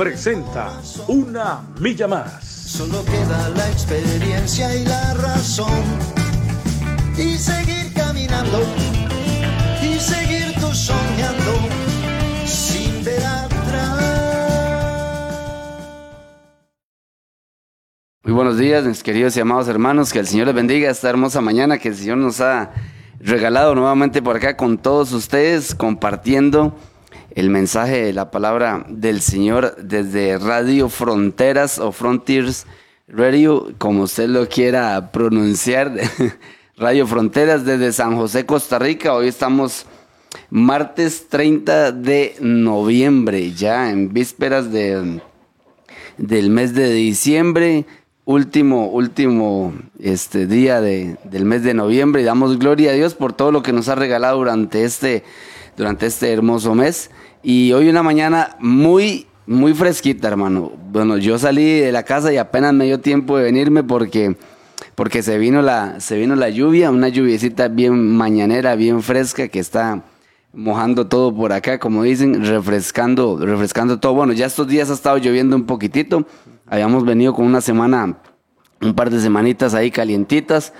presenta Una Milla Más. Solo queda la experiencia y la razón. Y seguir caminando. Y seguir tú soñando. Sin ver atrás. Muy buenos días, mis queridos y amados hermanos. Que el Señor les bendiga esta hermosa mañana que el Señor nos ha regalado nuevamente por acá con todos ustedes, compartiendo el mensaje de la palabra del Señor desde Radio Fronteras o Frontiers Radio, como usted lo quiera pronunciar. Radio Fronteras desde San José, Costa Rica. Hoy estamos martes 30 de noviembre, ya en vísperas de, del mes de diciembre último, último este día de, del mes de noviembre y damos gloria a Dios por todo lo que nos ha regalado durante este, durante este hermoso mes. Y hoy una mañana muy, muy fresquita, hermano. Bueno, yo salí de la casa y apenas me dio tiempo de venirme porque, porque se, vino la, se vino la lluvia, una lluviecita bien mañanera, bien fresca que está mojando todo por acá, como dicen, refrescando, refrescando todo. Bueno, ya estos días ha estado lloviendo un poquitito. Habíamos venido con una semana, un par de semanitas ahí calientitas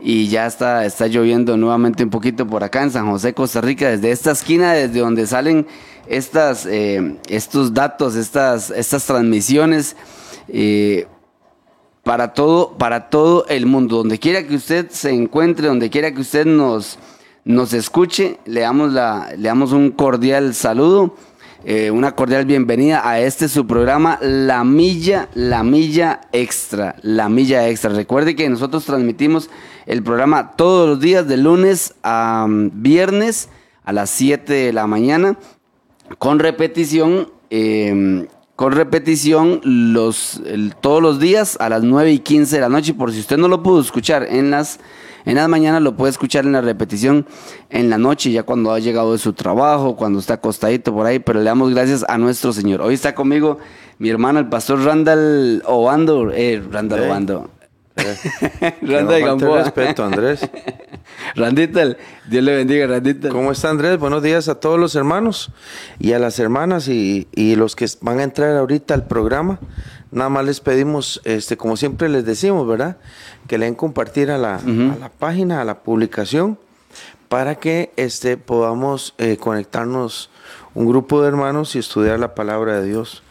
y ya está, está lloviendo nuevamente un poquito por acá en San José, Costa Rica, desde esta esquina, desde donde salen estas, eh, estos datos, estas, estas transmisiones. Eh, para todo, para todo el mundo, donde quiera que usted se encuentre, donde quiera que usted nos, nos escuche, le damos, la, le damos un cordial saludo, eh, una cordial bienvenida a este su programa, La Milla, La Milla Extra, La Milla Extra. Recuerde que nosotros transmitimos el programa todos los días, de lunes a um, viernes a las 7 de la mañana, con repetición. Eh, con repetición los, el, todos los días a las 9 y 15 de la noche. Por si usted no lo pudo escuchar en las en las mañanas lo puede escuchar en la repetición en la noche, ya cuando ha llegado de su trabajo, cuando está acostadito por ahí, pero le damos gracias a nuestro Señor. Hoy está conmigo mi hermano, el pastor Randall Obando, eh, Randall Hey. Obando. Randa Gamboa. respeto, Andrés. Randita, Dios le bendiga, Randita. ¿Cómo está Andrés? Buenos días a todos los hermanos y a las hermanas y, y los que van a entrar ahorita al programa. Nada más les pedimos, este, como siempre les decimos, ¿verdad? Que le den compartir a la, a la página, a la publicación, para que este, podamos eh, conectarnos un grupo de hermanos y estudiar la palabra de Dios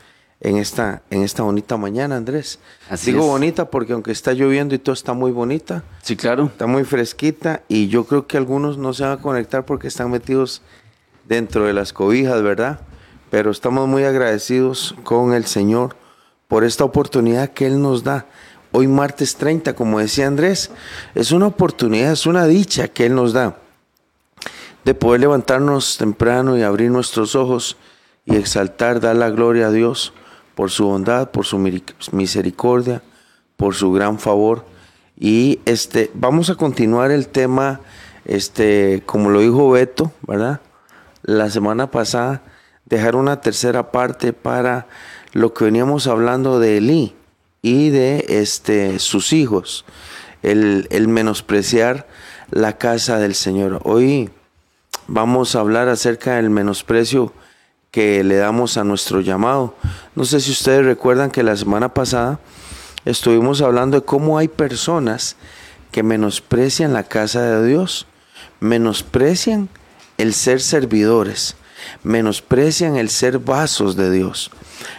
en esta, en esta bonita mañana, Andrés. Así Digo es. bonita porque aunque está lloviendo y todo está muy bonita, Sí, claro. Está muy fresquita y yo creo que algunos no se van a conectar porque están metidos dentro de las cobijas, ¿verdad? Pero estamos muy agradecidos con el Señor por esta oportunidad que Él nos da. Hoy martes 30, como decía Andrés, es una oportunidad, es una dicha que Él nos da de poder levantarnos temprano y abrir nuestros ojos y exaltar, dar la gloria a Dios por su bondad, por su misericordia, por su gran favor. Y este, vamos a continuar el tema, este, como lo dijo Beto, ¿verdad? La semana pasada, dejar una tercera parte para lo que veníamos hablando de Elí y de este, sus hijos, el, el menospreciar la casa del Señor. Hoy vamos a hablar acerca del menosprecio que le damos a nuestro llamado. No sé si ustedes recuerdan que la semana pasada estuvimos hablando de cómo hay personas que menosprecian la casa de Dios, menosprecian el ser servidores, menosprecian el ser vasos de Dios,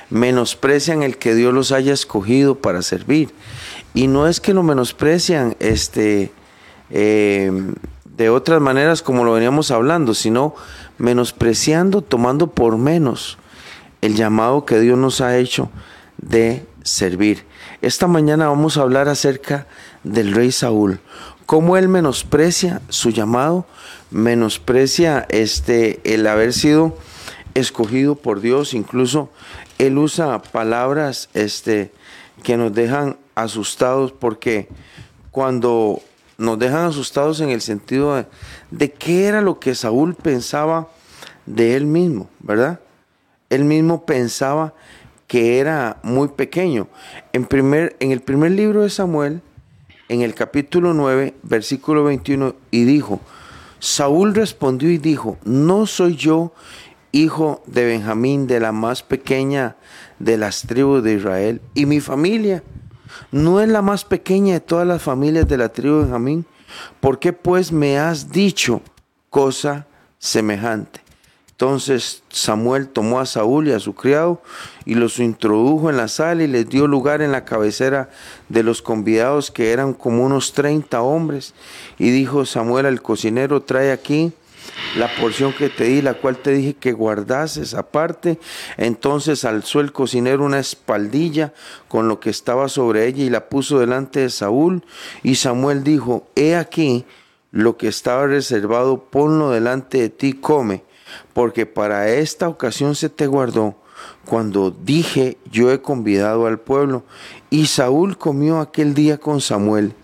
menosprecian el que Dios los haya escogido para servir. Y no es que lo menosprecian este, eh, de otras maneras como lo veníamos hablando, sino menospreciando, tomando por menos el llamado que Dios nos ha hecho de servir. Esta mañana vamos a hablar acerca del rey Saúl, cómo él menosprecia su llamado, menosprecia este el haber sido escogido por Dios. Incluso él usa palabras este, que nos dejan asustados porque cuando nos dejan asustados en el sentido de, qué era lo que Saúl pensaba de él mismo, ¿verdad? Él mismo pensaba que era muy pequeño. En, primer, en el primer libro de Samuel, en el capítulo 9, versículo 21, y dijo, Saúl respondió y dijo, no soy yo hijo de Benjamín, de la más pequeña de las tribus de Israel, y mi familia no es la más pequeña de todas las familias de la tribu de Benjamín. ¿Por qué pues me has dicho cosa semejante? Entonces Samuel tomó a Saúl y a su criado y los introdujo en la sala y les dio lugar en la cabecera de los convidados que eran como unos 30 hombres. Y dijo Samuel al cocinero, trae aquí la porción que te di, la cual te dije que guardases aparte. Entonces alzó el cocinero una espaldilla con lo que estaba sobre ella y la puso delante de Saúl. Y Samuel dijo, he aquí lo que estaba reservado, ponlo delante de ti, come porque para esta ocasión se te guardó cuando dije yo he convidado al pueblo. Y Saúl comió aquel día con Samuel.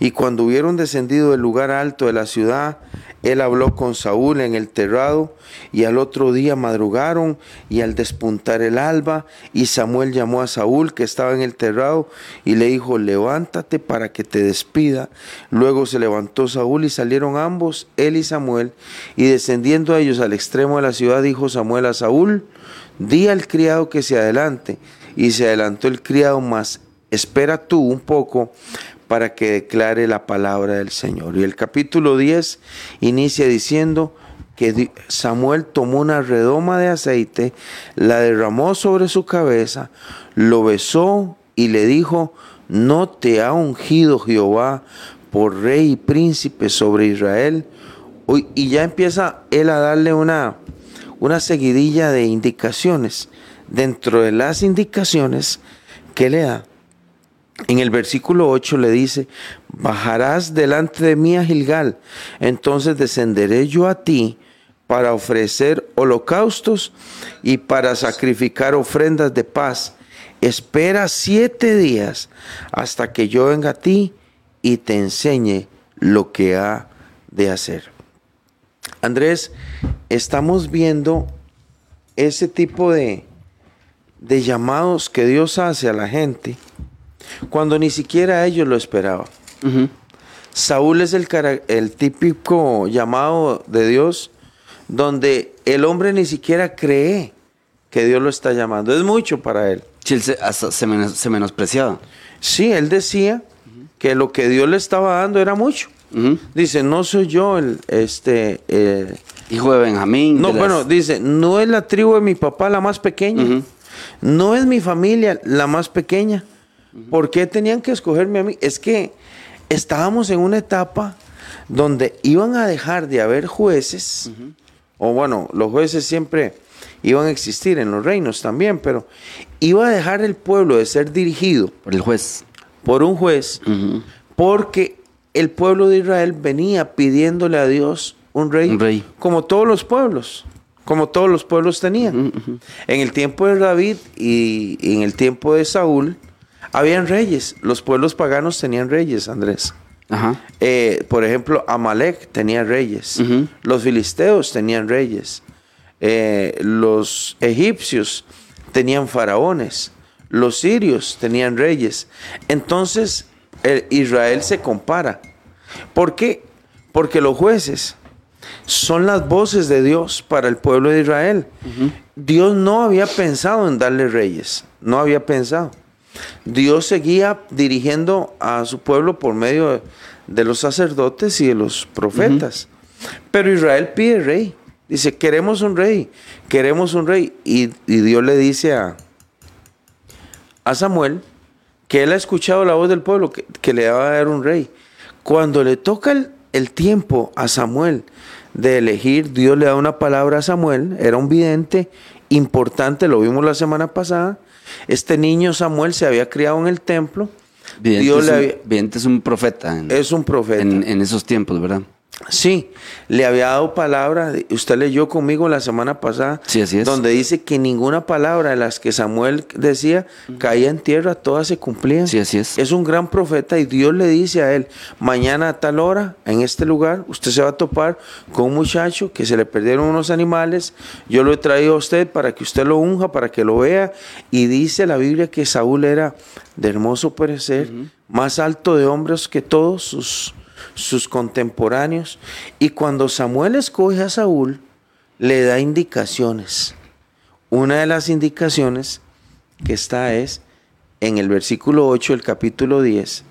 Y cuando hubieron descendido del lugar alto de la ciudad, él habló con Saúl en el terrado, y al otro día madrugaron, y al despuntar el alba, y Samuel llamó a Saúl que estaba en el terrado, y le dijo, levántate para que te despida. Luego se levantó Saúl y salieron ambos, él y Samuel, y descendiendo a ellos al extremo de la ciudad, dijo Samuel a Saúl, di al criado que se adelante. Y se adelantó el criado, más espera tú un poco para que declare la palabra del Señor. Y el capítulo 10 inicia diciendo que Samuel tomó una redoma de aceite, la derramó sobre su cabeza, lo besó y le dijo, no te ha ungido Jehová por rey y príncipe sobre Israel. Y ya empieza él a darle una, una seguidilla de indicaciones. Dentro de las indicaciones que le da, en el versículo 8 le dice, bajarás delante de mí a Gilgal, entonces descenderé yo a ti para ofrecer holocaustos y para sacrificar ofrendas de paz. Espera siete días hasta que yo venga a ti y te enseñe lo que ha de hacer. Andrés, estamos viendo ese tipo de, de llamados que Dios hace a la gente cuando ni siquiera ellos lo esperaban. Saúl es el, el típico llamado de Dios donde el hombre ni siquiera cree que Dios lo está llamando. Es mucho para él. Sí, se, se, menospreciaba. Sí, él decía que lo que Dios le estaba dando era mucho. Dice, no soy yo el este eh, hijo de Benjamín. No, bueno, dice, no es la tribu de mi papá la más pequeña. No es mi familia la más pequeña. ¿Por qué tenían que escogerme a mí? Es que estábamos en una etapa donde iban a dejar de haber jueces, o bueno, los jueces siempre iban a existir en los reinos también, pero iba a dejar el pueblo de ser dirigido por el juez, por un juez, porque el pueblo de Israel venía pidiéndole a Dios un rey, un rey, como todos los pueblos, como todos los pueblos tenían. En el tiempo de David y en el tiempo de Saúl, habían reyes, los pueblos paganos tenían reyes, Andrés. Eh, por ejemplo, Amalek tenía reyes, los filisteos tenían reyes, eh, los egipcios tenían faraones, los sirios tenían reyes. Entonces, Israel se compara. ¿Por qué? Porque los jueces son las voces de Dios para el pueblo de Israel. Dios no había pensado en darle reyes, no había pensado. Dios seguía dirigiendo a su pueblo por medio de, los sacerdotes y de los profetas. Pero Israel pide rey. Dice, queremos un rey, queremos un rey. Y, Dios le dice a, a, Samuel que él ha escuchado la voz del pueblo, que, le va a dar un rey. Cuando le toca el, el tiempo a Samuel de elegir, Dios le da una palabra a Samuel, era un vidente importante, lo vimos la semana pasada, este niño Samuel se había criado en el templo. Vidente, es, un, es un profeta. es un profeta. En, esos tiempos, ¿verdad? Sí, le había dado palabra, usted leyó conmigo la semana pasada, Sí, así es. donde dice que ninguna palabra de las que Samuel decía caía en tierra, todas se cumplían. Sí, así es. Es un gran profeta y Dios le dice a él, mañana a tal hora, en este lugar, usted se va a topar con un muchacho que se le perdieron unos animales, yo lo he traído a usted para que usted lo unja, para que lo vea, y dice la Biblia que Saúl era de hermoso parecer, más alto de hombres que todos sus sus contemporáneos. Y cuando Samuel escoge a Saúl, le da indicaciones. Una de las indicaciones que está es en el versículo 8 del capítulo 10,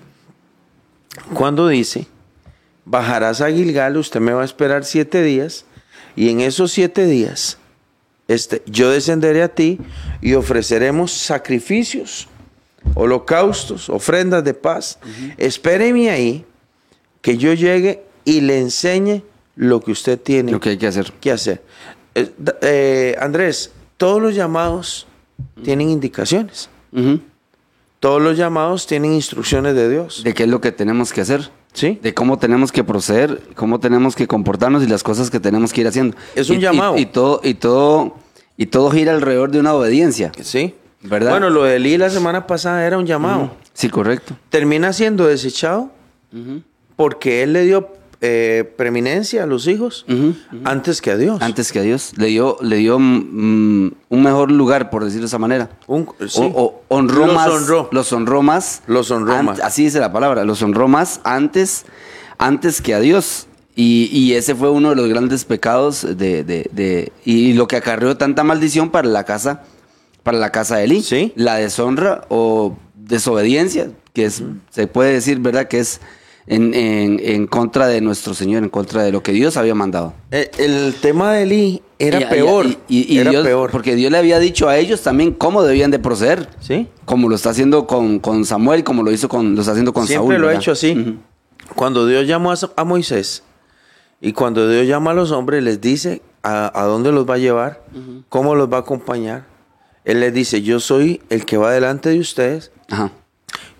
cuando dice, bajarás a Gilgal, usted me va a esperar siete días, y en esos siete días este, yo descenderé a ti y ofreceremos sacrificios, holocaustos, ofrendas de paz. Espéreme ahí que yo llegue y le enseñe lo que usted tiene Lo que hay que hacer. que hacer. Eh, eh, Andrés, todos los llamados tienen indicaciones. Todos los llamados tienen instrucciones de Dios. De qué es lo que tenemos que hacer. ¿Sí? De cómo tenemos que proceder, cómo tenemos que comportarnos y las cosas que tenemos que ir haciendo. Es un Y- llamado. Y, todo, y todo, y todo gira alrededor de una obediencia. ¿Sí? ¿Verdad? Bueno, lo de Eli la semana pasada era un llamado. Sí, correcto. Termina siendo desechado. Porque él le dio eh, preeminencia a los hijos antes que a Dios. Antes que a Dios. Le dio, le dio mm, un mejor lugar, por decirlo de esa manera. Un- sí. O- o- honró Los más. honró. Los honró más. Los honró más. Así dice la palabra. Los honró más antes, antes que a Dios. Y, y ese fue uno de los grandes pecados de, de- de- y lo que acarreó tanta maldición para la casa, para la casa de Eli. Sí. La deshonra o desobediencia, que es, se puede decir, ¿verdad? Que es en, en- en contra de nuestro Señor, en contra de lo que Dios había mandado. Eh, el tema de Eli era Y- peor. y- y- y era Dios- peor. Porque Dios le había dicho a ellos también cómo debían de proceder. ¿Sí? Como lo está haciendo con, con Samuel, como lo hizo con, lo está haciendo con Siempre Saúl. lo ha hecho así. Cuando Dios llamó a, a Moisés y cuando Dios llama a los hombres, les dice a, a dónde los va a llevar, cómo los va a acompañar. Él les dice, yo soy el que va delante de ustedes, Ajá.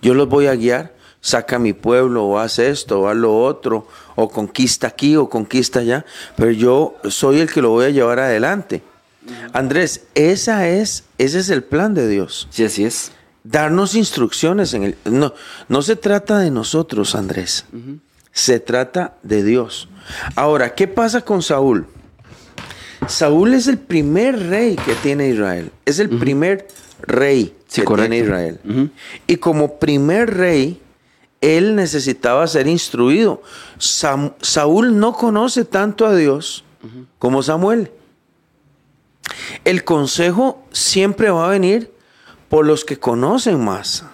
yo los voy a guiar, saca a mi pueblo, o haz esto, o haz lo otro, o conquista aquí, o conquista allá, pero yo soy el que lo voy a llevar adelante. Andrés, esa es, ese es el plan de Dios. Sí, así es. darnos instrucciones en el no no se trata de nosotros Andrés. Se trata de Dios. Ahora qué pasa con Saúl Saúl es el primer rey que tiene Israel. Es el primer rey Sí, que correcto. tiene Israel y como primer rey él necesitaba ser instruido Sam- Saúl no conoce tanto a Dios como Samuel el consejo siempre va a venir por los que conocen más.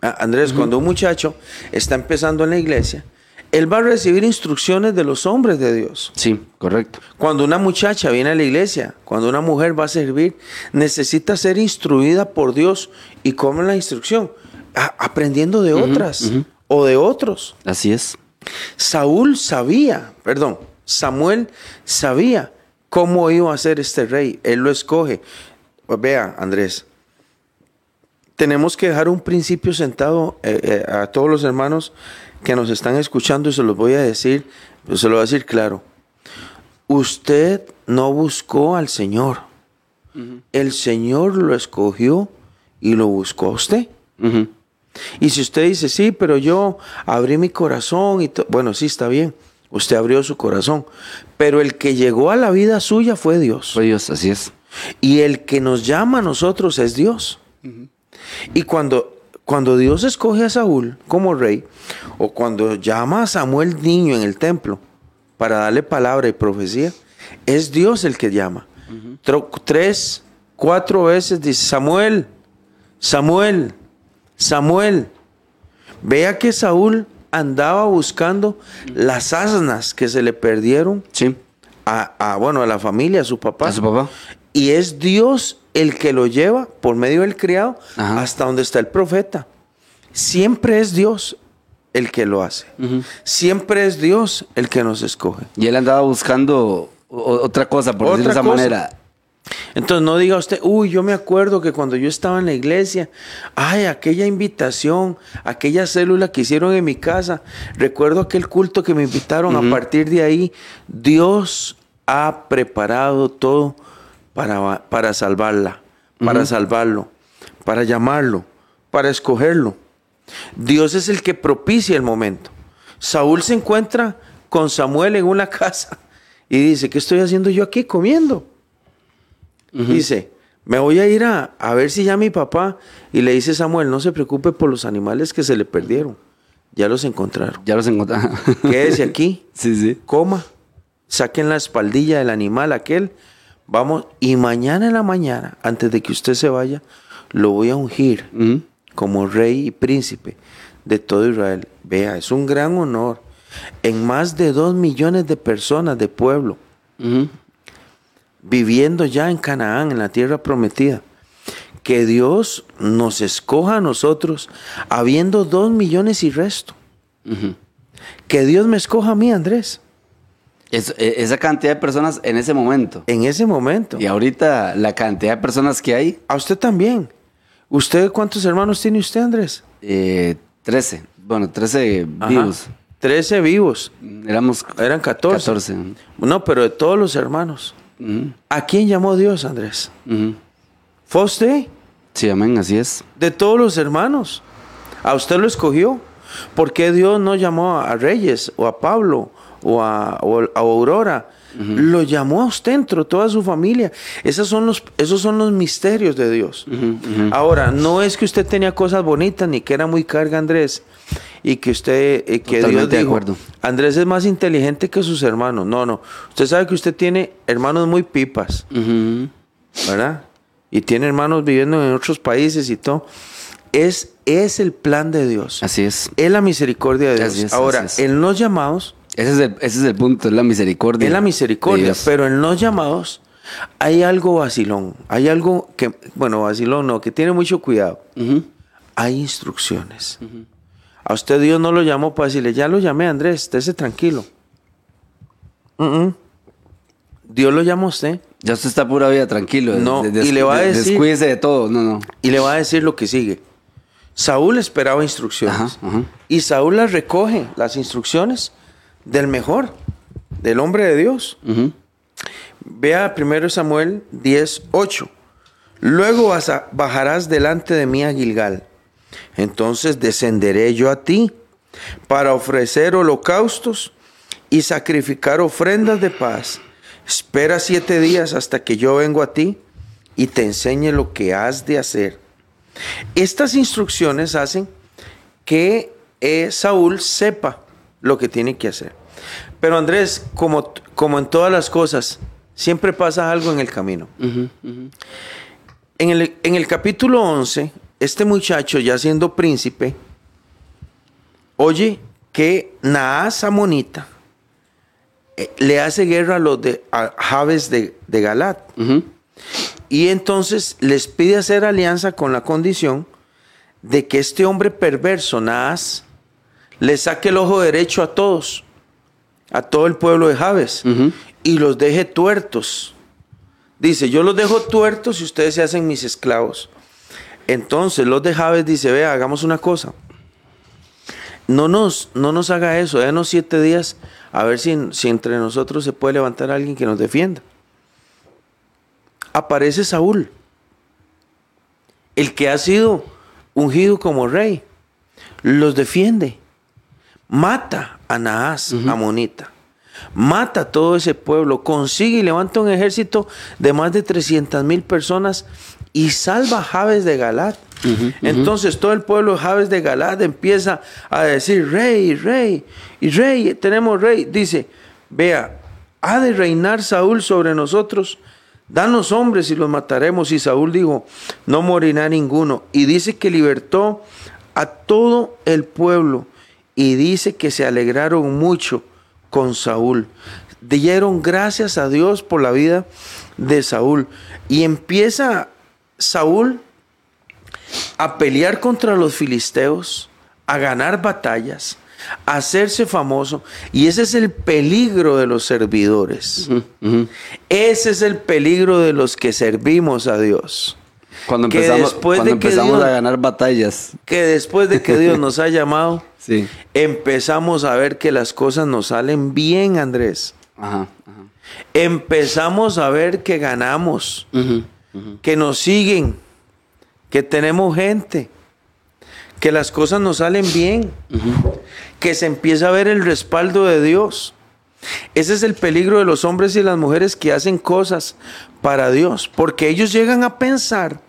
Ah, Andrés, cuando un muchacho está empezando en la iglesia, él va a recibir instrucciones de los hombres de Dios. Sí, correcto. Cuando una muchacha viene a la iglesia, cuando una mujer va a servir, necesita ser instruida por Dios. ¿Y cómo es la instrucción? Aprendiendo de otras o de otros. Así es. Saúl sabía, perdón, Samuel sabía cómo iba a ser este rey. Él lo escoge. Pues vea, Andrés, tenemos que dejar un principio sentado eh, eh, a todos los hermanos que nos están escuchando y se los voy a decir, pues se lo voy a decir claro. Usted no buscó al Señor. El Señor lo escogió y lo buscó a usted. Ujú. Y si usted dice, sí, pero yo abrí mi corazón y to-". bueno, sí, está bien, usted abrió su corazón, pero el que llegó a la vida suya fue Dios. Fue Dios, así es. Y el que nos llama a nosotros es Dios. Y cuando, cuando Dios escoge a Saúl como rey, o cuando llama a Samuel niño en el templo para darle palabra y profecía, es Dios el que llama. Tres, cuatro veces dice, Samuel, Samuel, Samuel. Vea que Saúl andaba buscando las asnas que se le perdieron Sí. a, a, bueno, a la familia, a su papá. A su papá. Y es Dios el que lo lleva por medio del criado Ajá. hasta donde está el profeta. Siempre es Dios el que lo hace. Siempre es Dios el que nos escoge. Y él andaba buscando otra cosa, por Otra decirlo de esa cosa. manera. Entonces no diga usted, uy, yo me acuerdo que cuando yo estaba en la iglesia, ay, aquella invitación, aquella célula que hicieron en mi casa, recuerdo aquel culto que me invitaron, a partir de ahí, Dios ha preparado todo para, para salvarla, para salvarlo, para llamarlo, para escogerlo. Dios es el que propicia el momento. Saúl se encuentra con Samuel en una casa y dice, ¿qué estoy haciendo yo aquí comiendo? Dice, me voy a ir a, ver si ya mi papá. Y le dice Samuel, no se preocupe por los animales que se le perdieron. Ya los encontraron. Ya los encontraron. Quédese aquí. sí, sí. Coma. Saquen la espaldilla del animal aquel. Vamos. Y mañana en la mañana, antes de que usted se vaya, lo voy a ungir como rey y príncipe de todo Israel. Vea, es un gran honor. En más de dos millones de personas de pueblo viviendo ya en Canaán, en la tierra prometida. Que Dios nos escoja a nosotros, habiendo dos millones y resto. Que Dios me escoja a mí, Andrés. E, esa cantidad de personas en ese momento. En ese momento. Y ahorita la cantidad de personas que hay. A usted también. ¿Usted cuántos hermanos tiene usted, Andrés? Eh, trece. Bueno, trece vivos. Trece vivos. Éramos. Eran catorce. Catorce. No, pero de todos los hermanos. ¿A quién llamó Dios, Andrés? ¿Fue usted? Sí, amén, así es. De todos los hermanos. A usted lo escogió. ¿Por qué Dios no llamó a Reyes o a Pablo o a, Aurora? Lo llamó a usted entre toda su familia. Esos son los, esos son los misterios de Dios. Ahora, no es que usted tenía cosas bonitas ni que era muy carga, Andrés y que usted, eh, que Dios dijo, Andrés es más inteligente que sus hermanos. No, no. Usted sabe que usted tiene hermanos muy pipas, ¿verdad? Y tiene hermanos viviendo en otros países y todo. Es, es el plan de Dios. Así es. Es la misericordia de Dios. Ahora, en los llamados... Ese es, el, ese es el punto, es la misericordia. Es la misericordia, pero en los llamados hay algo vacilón. Hay algo que, bueno, vacilón no, que tiene mucho cuidado. Hay instrucciones. A usted Dios no lo llamó para decirle, ya lo llamé Andrés, estése tranquilo. Dios lo llamó a usted. Ya usted está pura vida tranquilo. No, y le va a decir. Descuídese de todo, no, no. Y le va a decir lo que sigue. Saúl esperaba instrucciones. Y Saúl las recoge, las instrucciones del mejor, del hombre de Dios. Vea primero Samuel 10, 8. Luego bajarás delante de mí a Gilgal entonces descenderé yo a ti para ofrecer holocaustos y sacrificar ofrendas de paz. Espera siete días hasta que yo vengo a ti y te enseñe lo que has de hacer. Estas instrucciones hacen que eh, Saúl sepa lo que tiene que hacer. Pero Andrés, como, como en todas las cosas, siempre pasa algo en el camino. En, el, en el capítulo 11, este muchacho, ya siendo príncipe, oye que Naas Amonita eh, le hace guerra a los de Javes de, Galat. Y entonces les pide hacer alianza con la condición de que este hombre perverso, Naas, le saque el ojo derecho a todos, a todo el pueblo de Javes, y los deje tuertos. Dice, yo los dejo tuertos y ustedes se hacen mis esclavos. Entonces los de Javes dice, vea, hagamos una cosa. No nos, no nos haga eso, dénos siete días a ver si, si entre nosotros se puede levantar alguien que nos defienda. Aparece Saúl, el que ha sido ungido como rey, los defiende, mata a Naas, Amonita, mata a todo ese pueblo, consigue y levanta un ejército de más de 300 mil personas y salva a Javes de Galat. Entonces todo el pueblo de Javes de Galat empieza a decir, rey, rey, y rey, tenemos rey. Dice, vea, ha de reinar Saúl sobre nosotros. Danos hombres y los mataremos. Y Saúl dijo, no morirá ninguno. Y dice que libertó a todo el pueblo. Y dice que se alegraron mucho con Saúl. Dieron gracias a Dios por la vida de Saúl. Y empieza Saúl a pelear contra los filisteos, a ganar batallas, hacerse famoso. Y ese es el peligro de los servidores. Ese es el peligro de los que servimos a Dios. Cuando Que empezamos, después cuando de que empezamos Dios- a ganar batallas. Que después de que Dios nos ha llamado, Sí. empezamos a ver que las cosas nos salen bien, Andrés. Ajá. ajá. Empezamos a ver que ganamos, que nos siguen, que tenemos gente, que las cosas nos salen bien, que se empieza a ver el respaldo de Dios. Ese es el peligro de los hombres y las mujeres que hacen cosas para Dios, porque ellos llegan a pensar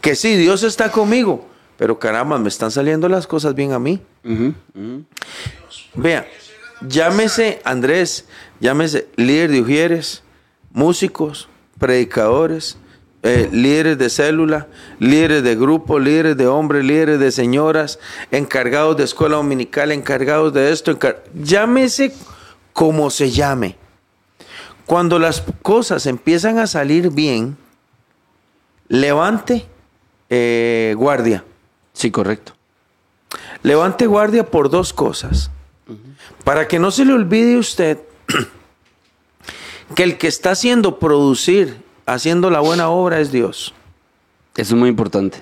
que sí, Dios está conmigo, pero caramba, me están saliendo las cosas bien a mí. Vea, llámese Andrés, llámese líder de Ujieres, músicos, predicadores, eh, líderes de célula, líderes de grupo, líderes de hombres, líderes de señoras, encargados de escuela dominical, encargados de esto, encar- llámese como se llame. Cuando las cosas empiezan a salir bien, levante eh, guardia. Sí, correcto. Levante guardia por dos cosas. Para que no se le olvide a usted que el que está haciendo producir, haciendo la buena obra es Dios. Eso es muy importante.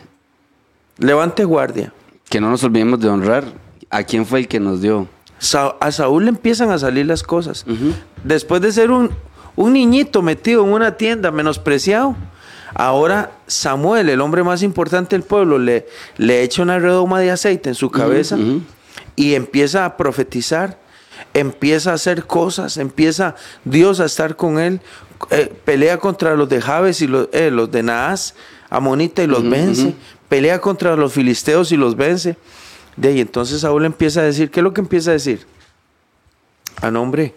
Levante guardia. Que no nos olvidemos de honrar a quién fue el que nos dio. Sa- a Saúl le empiezan a salir las cosas. Después de ser un, un niñito metido en una tienda, menospreciado, ahora Samuel, el hombre más importante del pueblo, le, le echa una redoma de aceite en su cabeza y empieza a profetizar, empieza a hacer cosas, empieza Dios a estar con él, eh, pelea contra los de Jabes y los, eh, los de Naas, Amonita y los vence, pelea contra los filisteos y los vence. De ahí entonces Saúl empieza a decir, ¿qué es lo que empieza a decir? Ah, no, hombre,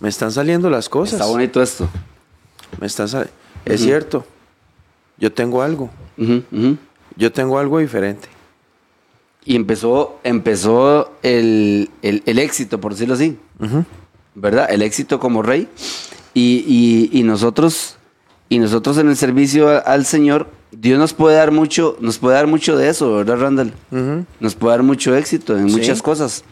me están saliendo las cosas. Está bonito esto. Me están sal- Es cierto, yo tengo algo, yo tengo algo diferente. Y empezó, empezó el, el- el éxito, por decirlo así. ¿Verdad? El éxito como rey. Y, y- y nosotros, y nosotros en el servicio al Señor, Dios nos puede dar mucho, nos puede dar mucho de eso, ¿verdad, Randall? Nos puede dar mucho éxito en Sí. muchas cosas.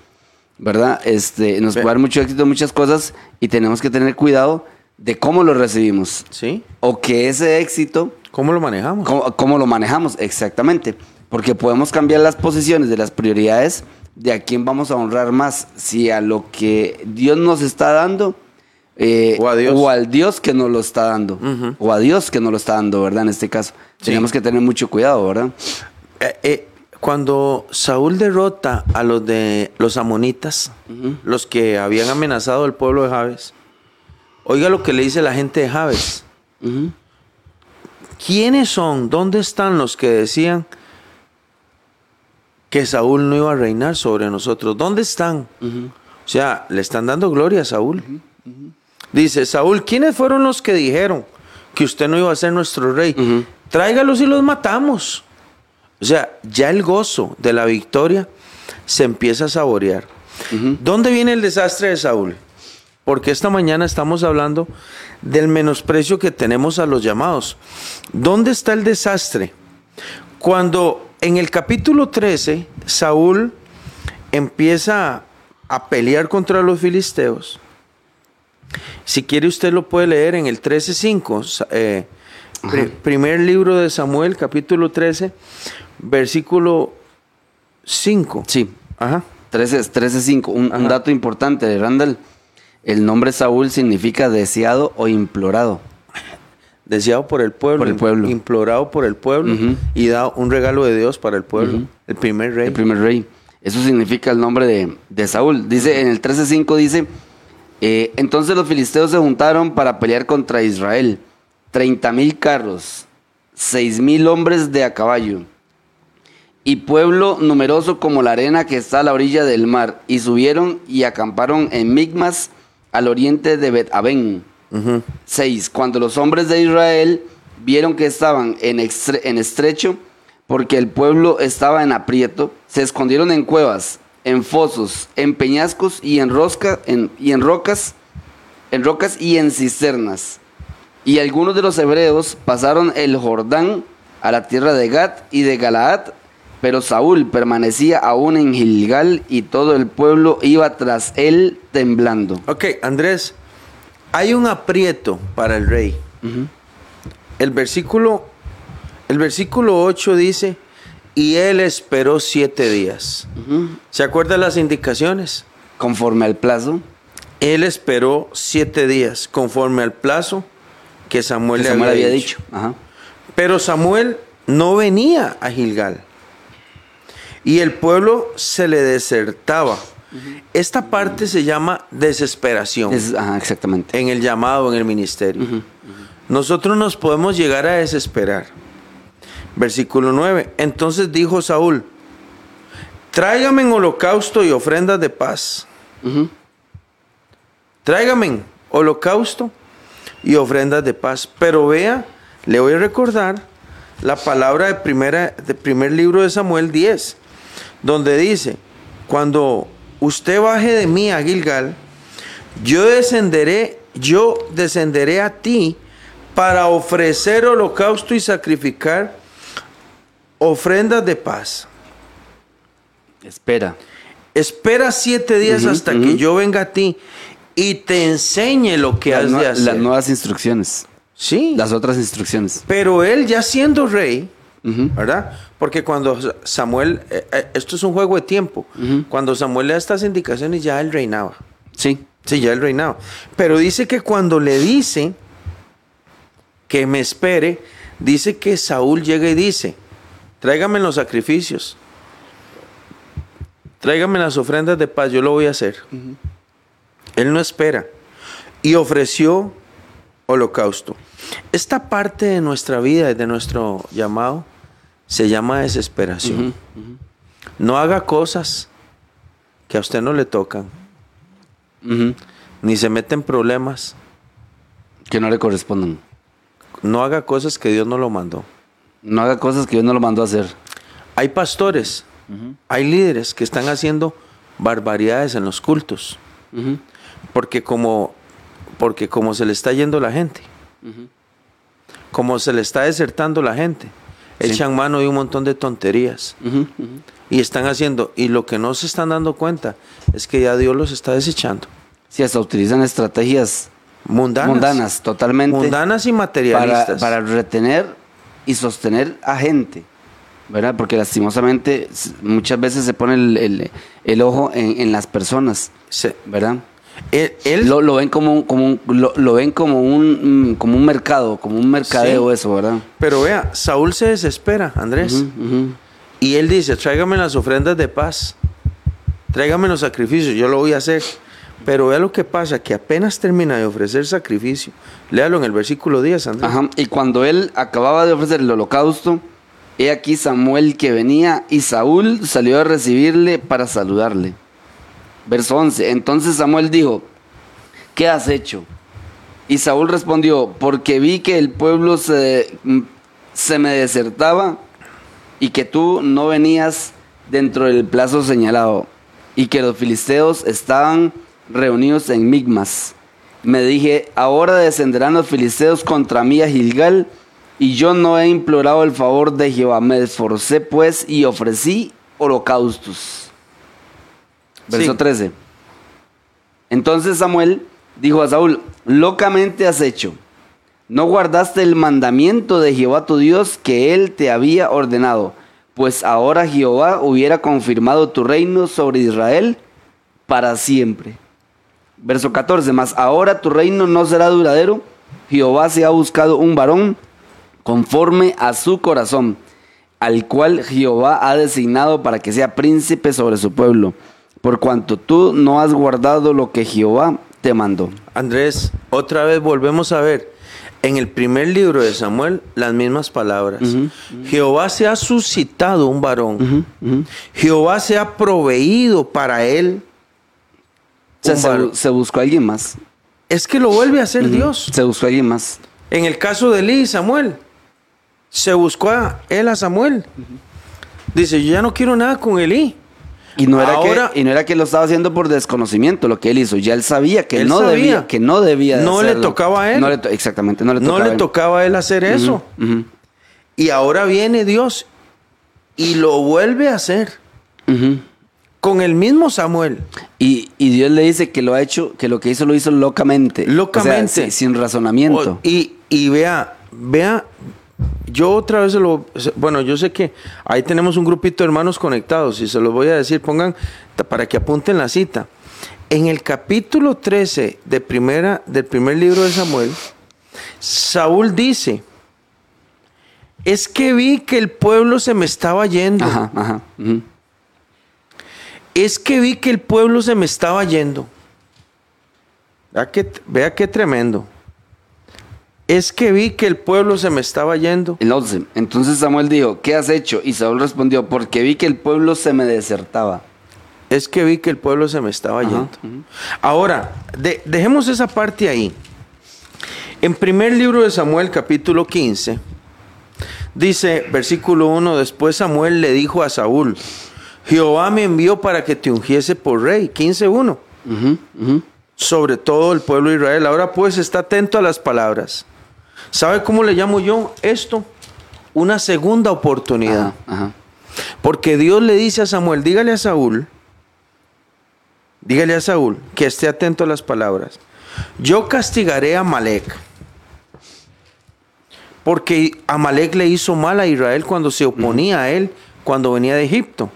¿Verdad? Este, nos puede dar mucho éxito en muchas cosas y tenemos que tener cuidado de cómo lo recibimos. ¿Sí? O que ese éxito ¿Cómo lo manejamos? ¿Cómo, cómo lo manejamos? Exactamente. Porque podemos cambiar las posiciones de las prioridades de a quién vamos a honrar más. Si a lo que Dios nos está dando. eh, O a Dios. o al Dios que nos lo está dando. O a Dios que nos lo está dando, ¿verdad? En este caso. Sí. Tenemos que tener mucho cuidado, ¿verdad? Eh, eh, cuando Saúl derrota a los de los amonitas, los que habían amenazado al pueblo de Jabes, oiga lo que le dice la gente de Jabes. Ujú. ¿Quiénes son? ¿Dónde están los que decían que Saúl no iba a reinar sobre nosotros? ¿Dónde están? O sea, le están dando gloria a Saúl. Dice, Saúl, ¿quiénes fueron los que dijeron que usted no iba a ser nuestro rey? Tráigalos y los matamos. O sea, ya el gozo de la victoria se empieza a saborear. ¿Dónde viene el desastre de Saúl? Porque esta mañana estamos hablando del menosprecio que tenemos a los llamados. ¿Dónde está el desastre? Cuando en el capítulo 13 Saúl empieza a pelear contra los filisteos. Si quiere usted lo puede leer en el 13.5, sa- eh, pri- primer libro de Samuel, capítulo 13, versículo 5. Sí. Ajá. 13, 13.5. Un, un Ajá. dato importante Randall. El nombre Saúl significa deseado o implorado. Deseado por el pueblo, Por el pueblo. implorado por el pueblo y da un regalo de Dios para el pueblo, el primer rey. El primer rey. Eso significa el nombre de, de Saúl. Dice, en el 13.5 dice, eh, entonces los filisteos se juntaron para pelear contra Israel. 30 mil carros, 6 mil hombres de a caballo. Y pueblo numeroso como la arena que está a la orilla del mar. Y subieron y acamparon en Migmas, al oriente de bet -Aben. Ujú. 6. Cuando los hombres de Israel vieron que estaban en, en estrecho, porque el pueblo estaba en aprieto, se escondieron en cuevas, en fosos, en peñascos y en, rosca, en- y en rocas, en rocas y en cisternas. Y algunos de los hebreos pasaron el Jordán a la tierra de Gad y de Galaad, Pero Saúl permanecía aún en Gilgal y todo el pueblo iba tras él temblando. Ok, Andrés, hay un aprieto para el rey. El versículo, el versículo 8 dice, y él esperó siete días. ¿Se acuerdan las indicaciones? Conforme al plazo Él esperó siete días, conforme al plazo que Samuel, que le había, había dicho. dicho. Ajá. Pero Samuel no venía a Gilgal. Y el pueblo se le desertaba. Esta parte se llama desesperación Es- ajá, exactamente. en el llamado, en el ministerio. Nosotros nos podemos llegar a desesperar. Versículo 9. Entonces dijo Saúl, tráigame en holocausto y ofrendas de paz. Ujú. Tráigame holocausto y ofrendas de paz. Pero vea, le voy a recordar la palabra de, primera, de primer libro de Samuel 10, donde dice, cuando usted baje de mí a Gilgal, yo descenderé, yo descenderé a ti para ofrecer holocausto y sacrificar ofrendas de paz. Espera. Espera siete días hasta que yo venga a ti y te enseñe lo que Las, has de hacer. las nuevas instrucciones. Sí. Las otras instrucciones. Pero él ya siendo rey, ¿verdad? Porque cuando Samuel, eh, eh, esto es un juego de tiempo, cuando Samuel le da estas indicaciones ya él reinaba. Sí. Sí, ya él reinaba. Pero dice que cuando le dice que me espere, dice que Saúl llega y dice, tráigame los sacrificios, tráigame las ofrendas de paz, yo lo voy a hacer. Él no espera. Y ofreció holocausto. Esta parte de nuestra vida, de nuestro llamado, se llama desesperación. No haga cosas que a usted no le tocan, ni se mete en problemas. Que no le correspondan. No haga cosas que Dios no lo mandó. No haga cosas que Dios no lo mandó a hacer. Hay pastores, hay líderes que están haciendo barbaridades en los cultos, porque como, porque como se le está yendo la gente, como se le está desertando la gente, echan mano de un montón de tonterías Ujú, ujú. y están haciendo, y lo que no se están dando cuenta es que ya Dios los está desechando. Sí, hasta utilizan estrategias Mundanas. mundanas, totalmente. Mundanas y para, materialistas. para retener y sostener a gente, ¿verdad? Porque lastimosamente muchas veces se pone el, el- el ojo en, en las personas, ¿verdad? Él, él- Lo, lo ven como un, como un- lo, lo ven como un mm, como un mercado, como un mercadeo Sí. eso, ¿verdad? pero vea, Saúl se desespera, Andrés. Y él dice, tráigame las ofrendas de paz, tráigame los sacrificios, yo lo voy a hacer. Pero vea lo que pasa, que apenas termina de ofrecer sacrificio. Léalo en el versículo 10, Andrés. Ajá, Y cuando él acababa de ofrecer el holocausto, he aquí Samuel que venía y Saúl salió a recibirle para saludarle. Verso 11. Entonces Samuel dijo, ¿qué has hecho? Y Saúl respondió, porque vi que el pueblo se, se me desertaba y que tú no venías dentro del plazo señalado y que los filisteos estaban reunidos en Migmas. Me dije, ahora descenderán los filisteos contra mí a Gilgal y yo no he implorado el favor de Jehová. Me esforcé pues y ofrecí holocaustos. Verso Sí. 13. Entonces Samuel dijo a Saúl, locamente has hecho. No guardaste el mandamiento de Jehová tu Dios que él te había ordenado, pues ahora Jehová hubiera confirmado tu reino sobre Israel para siempre. Verso 14, mas ahora tu reino no será duradero, Jehová se ha buscado un varón conforme a su corazón, al cual Jehová ha designado para que sea príncipe sobre su pueblo, por cuanto tú no has guardado lo que Jehová te mandó. Andrés, otra vez volvemos a ver en el primer libro de Samuel las mismas palabras. Jehová se ha suscitado un varón. Jehová se ha proveído para él. O sea, un se, se buscó a alguien más. Es que lo vuelve a hacer Dios. Se buscó a alguien más. En el caso de Eli y Samuel, se buscó a él a Samuel. Dice, yo ya no quiero nada con Eli. Y no, era Ahora- que, y no era que lo estaba haciendo por desconocimiento lo que él hizo. Ya él sabía que Él no sabía. debía, que no debía de No le tocaba a él. No le to- exactamente, no le No tocaba le a él. tocaba a él hacer eso. Y ahora viene Dios y lo vuelve a hacer con el mismo Samuel. y, y Dios le dice que lo ha hecho, que lo que hizo lo hizo locamente. O sea, Locamente. si- sin razonamiento. O- y, y vea, vea, yo otra vez se lo, bueno, yo sé que ahí tenemos un grupito de hermanos conectados y se los voy a decir, pongan para que apunten la cita. En el capítulo 13 de primera, del primer libro de Samuel, Saúl dice, es que vi que el pueblo se me estaba yendo. Ajá, ajá. Es que vi que el pueblo se me estaba yendo. Vea qué, vea qué tremendo. Es que vi que el pueblo se me estaba yendo. El 11. Entonces Samuel dijo, ¿qué has hecho? Y Saúl respondió, porque vi que el pueblo se me desertaba. Es que vi que el pueblo se me estaba Ajá, yendo. Ahora, de- dejemos esa parte ahí. En primer libro de Samuel, capítulo 15, dice, versículo 1, después Samuel le dijo a Saúl, Jehová me envió para que te ungiese por rey. 15.1. Ujú, ujú. sobre todo el pueblo de Israel. Ahora pues está atento a las palabras. ¿Sabe cómo le llamo yo esto? Una segunda oportunidad. Ajá, ajá. Porque Dios le dice a Samuel, dígale a Saúl, dígale a Saúl que esté atento a las palabras. Yo castigaré a Amalek. Porque Amalek le hizo mal a Israel cuando se oponía a él, cuando venía de Egipto.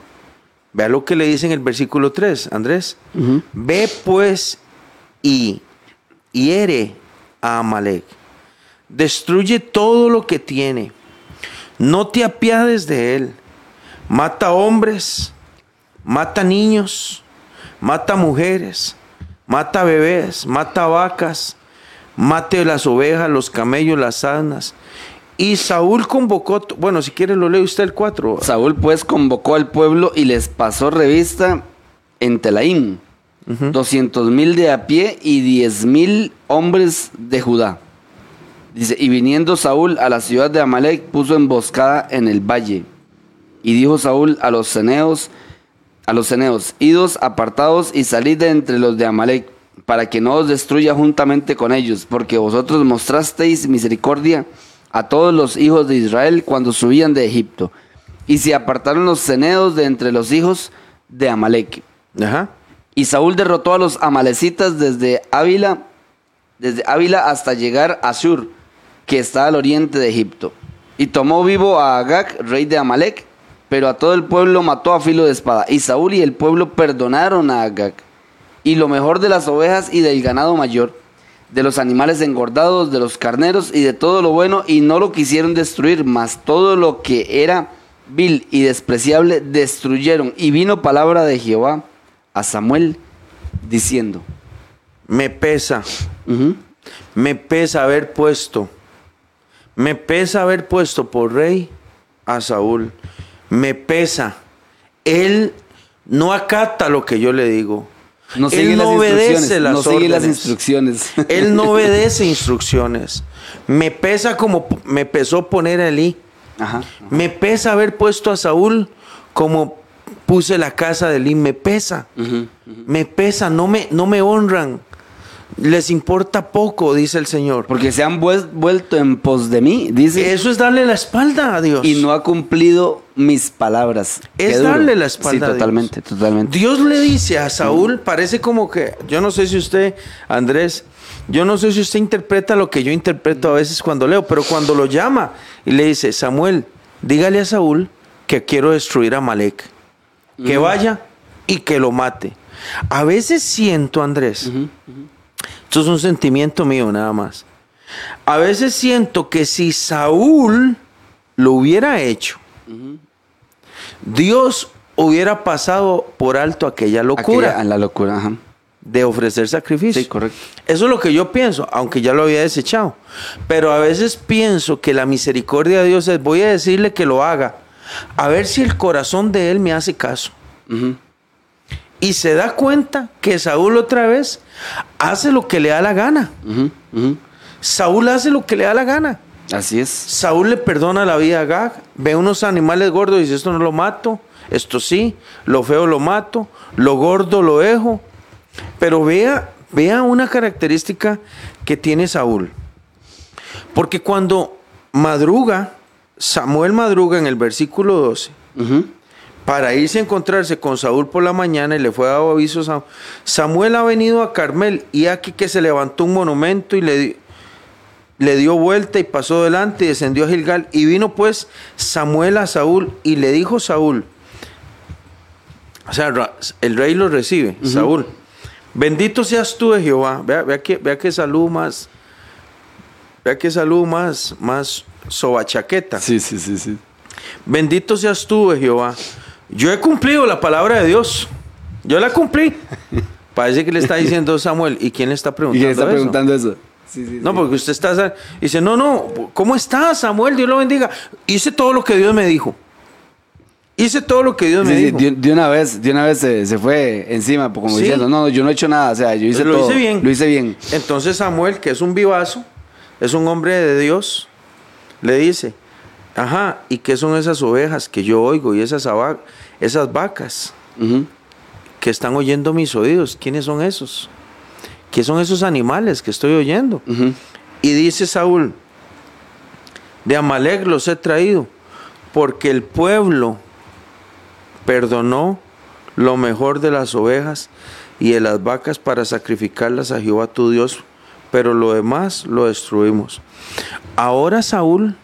Vea lo que le dice en el versículo 3, Andrés. Ve pues y hiere a Amalek. Destruye todo lo que tiene. No te apiades de él. Mata hombres, mata niños, mata mujeres, mata bebés, mata vacas, mate las ovejas, los camellos, las asnas. Y Saúl convocó, bueno, si quiere lo lee usted el 4. Saúl pues convocó al pueblo y les pasó revista en Telaín. Doscientos mil de a pie y diez mil hombres de Judá. Dice, y viniendo Saúl a la ciudad de Amalek, puso emboscada en el valle. Y dijo Saúl a los ceneos, a los ceneos, idos apartados y salid de entre los de Amalek, para que no os destruya juntamente con ellos, porque vosotros mostrasteis misericordia a todos los hijos de Israel cuando subían de Egipto. Y se apartaron los ceneos de entre los hijos de Amalek. Ajá. Y Saúl derrotó a los amalecitas desde Ávila, desde Ávila hasta llegar a Sur, que está al oriente de Egipto. Y tomó vivo a Agag, rey de Amalek, pero a todo el pueblo mató a filo de espada. Y Saúl y el pueblo perdonaron a Agag. Y lo mejor de las ovejas y del ganado mayor, de los animales engordados, de los carneros y de todo lo bueno, y no lo quisieron destruir, mas todo lo que era vil y despreciable destruyeron. Y vino palabra de Jehová a Samuel diciendo, Me pesa, me pesa haber puesto, me pesa haber puesto por rey a Saúl. Me pesa. Él no acata lo que yo le digo. no Él sigue no las obedece instrucciones, las no sigue las instrucciones. Él no obedece instrucciones. Me pesa como me pesó poner a Elí. Ajá. Me pesa haber puesto a Saúl como puse la casa de Elí. Me pesa. Me pesa. No me, no me honran. Les importa poco, dice el Señor. Porque se han vuel- vuelto en pos de mí, dice, Eso es darle la espalda a Dios. y no ha cumplido mis palabras. Es darle la espalda Sí, a Dios. totalmente, totalmente. Dios le dice a Saúl, parece como que, yo no sé si usted, Andrés, yo no sé si usted interpreta lo que yo interpreto a veces cuando leo, pero cuando lo llama y le dice, Samuel, dígale a Saúl que quiero destruir a Malek, que vaya y que lo mate. A veces siento, Andrés, esto es un sentimiento mío nada más, a veces siento que si Saúl lo hubiera hecho, Dios hubiera pasado por alto aquella locura Aquella- la locura, ajá. de ofrecer sacrificio. Sí, correcto. Eso es lo que yo pienso, aunque ya lo había desechado. Pero a veces pienso que la misericordia de Dios es, voy a decirle que lo haga, a ver si el corazón de él me hace caso. Ujú. Y se da cuenta que Saúl otra vez hace lo que le da la gana. Saúl hace lo que le da la gana. Así es. Saúl le perdona la vida a Gag, ve unos animales gordos y dice, esto no lo mato, esto sí, lo feo lo mato, lo gordo lo dejo. Pero vea, vea una característica que tiene Saúl. Porque cuando madruga, Samuel madruga en el versículo 12, Ujú. Para irse a encontrarse con Saúl por la mañana y le fue dado aviso a Sam- Samuel ha venido a Carmel y aquí que se levantó un monumento y le, le dio vuelta y pasó delante y descendió a Gilgal y vino pues Samuel a Saúl y le dijo Saúl, o sea, el rey lo recibe, Saúl, bendito seas tú de Jehová, vea, vea que, vea que salud más, vea que salud más, más sobachaqueta. Sí, sí, sí, sí. Bendito seas tú, de Jehová. Yo he cumplido la palabra de Dios. Yo la cumplí. Parece que le está diciendo Samuel. ¿Y quién le está ¿Y preguntando? quién está eso? preguntando eso? Sí, sí, No, sí. porque usted está. Dice, no, no. ¿Cómo está Samuel? Dios lo bendiga. Hice todo lo que Dios me dijo. Hice todo lo que Dios me dijo. de, de una vez, de una vez se, se fue encima, como diciendo, no, yo no he hecho nada, o sea, yo hice lo todo. hice bien. Lo hice bien. Entonces Samuel, que es un vivazo, es un hombre de Dios, le dice, ajá, ¿y qué son esas ovejas que yo oigo y esas, vacas? Que están oyendo mis oídos. ¿Quiénes son esos? ¿Qué son esos animales que estoy oyendo? Y dice Saúl, de Amalek los he traído, porque el pueblo perdonó lo mejor de las ovejas y de las vacas para sacrificarlas a Jehová tu Dios, pero lo demás lo destruimos. Ahora Saúl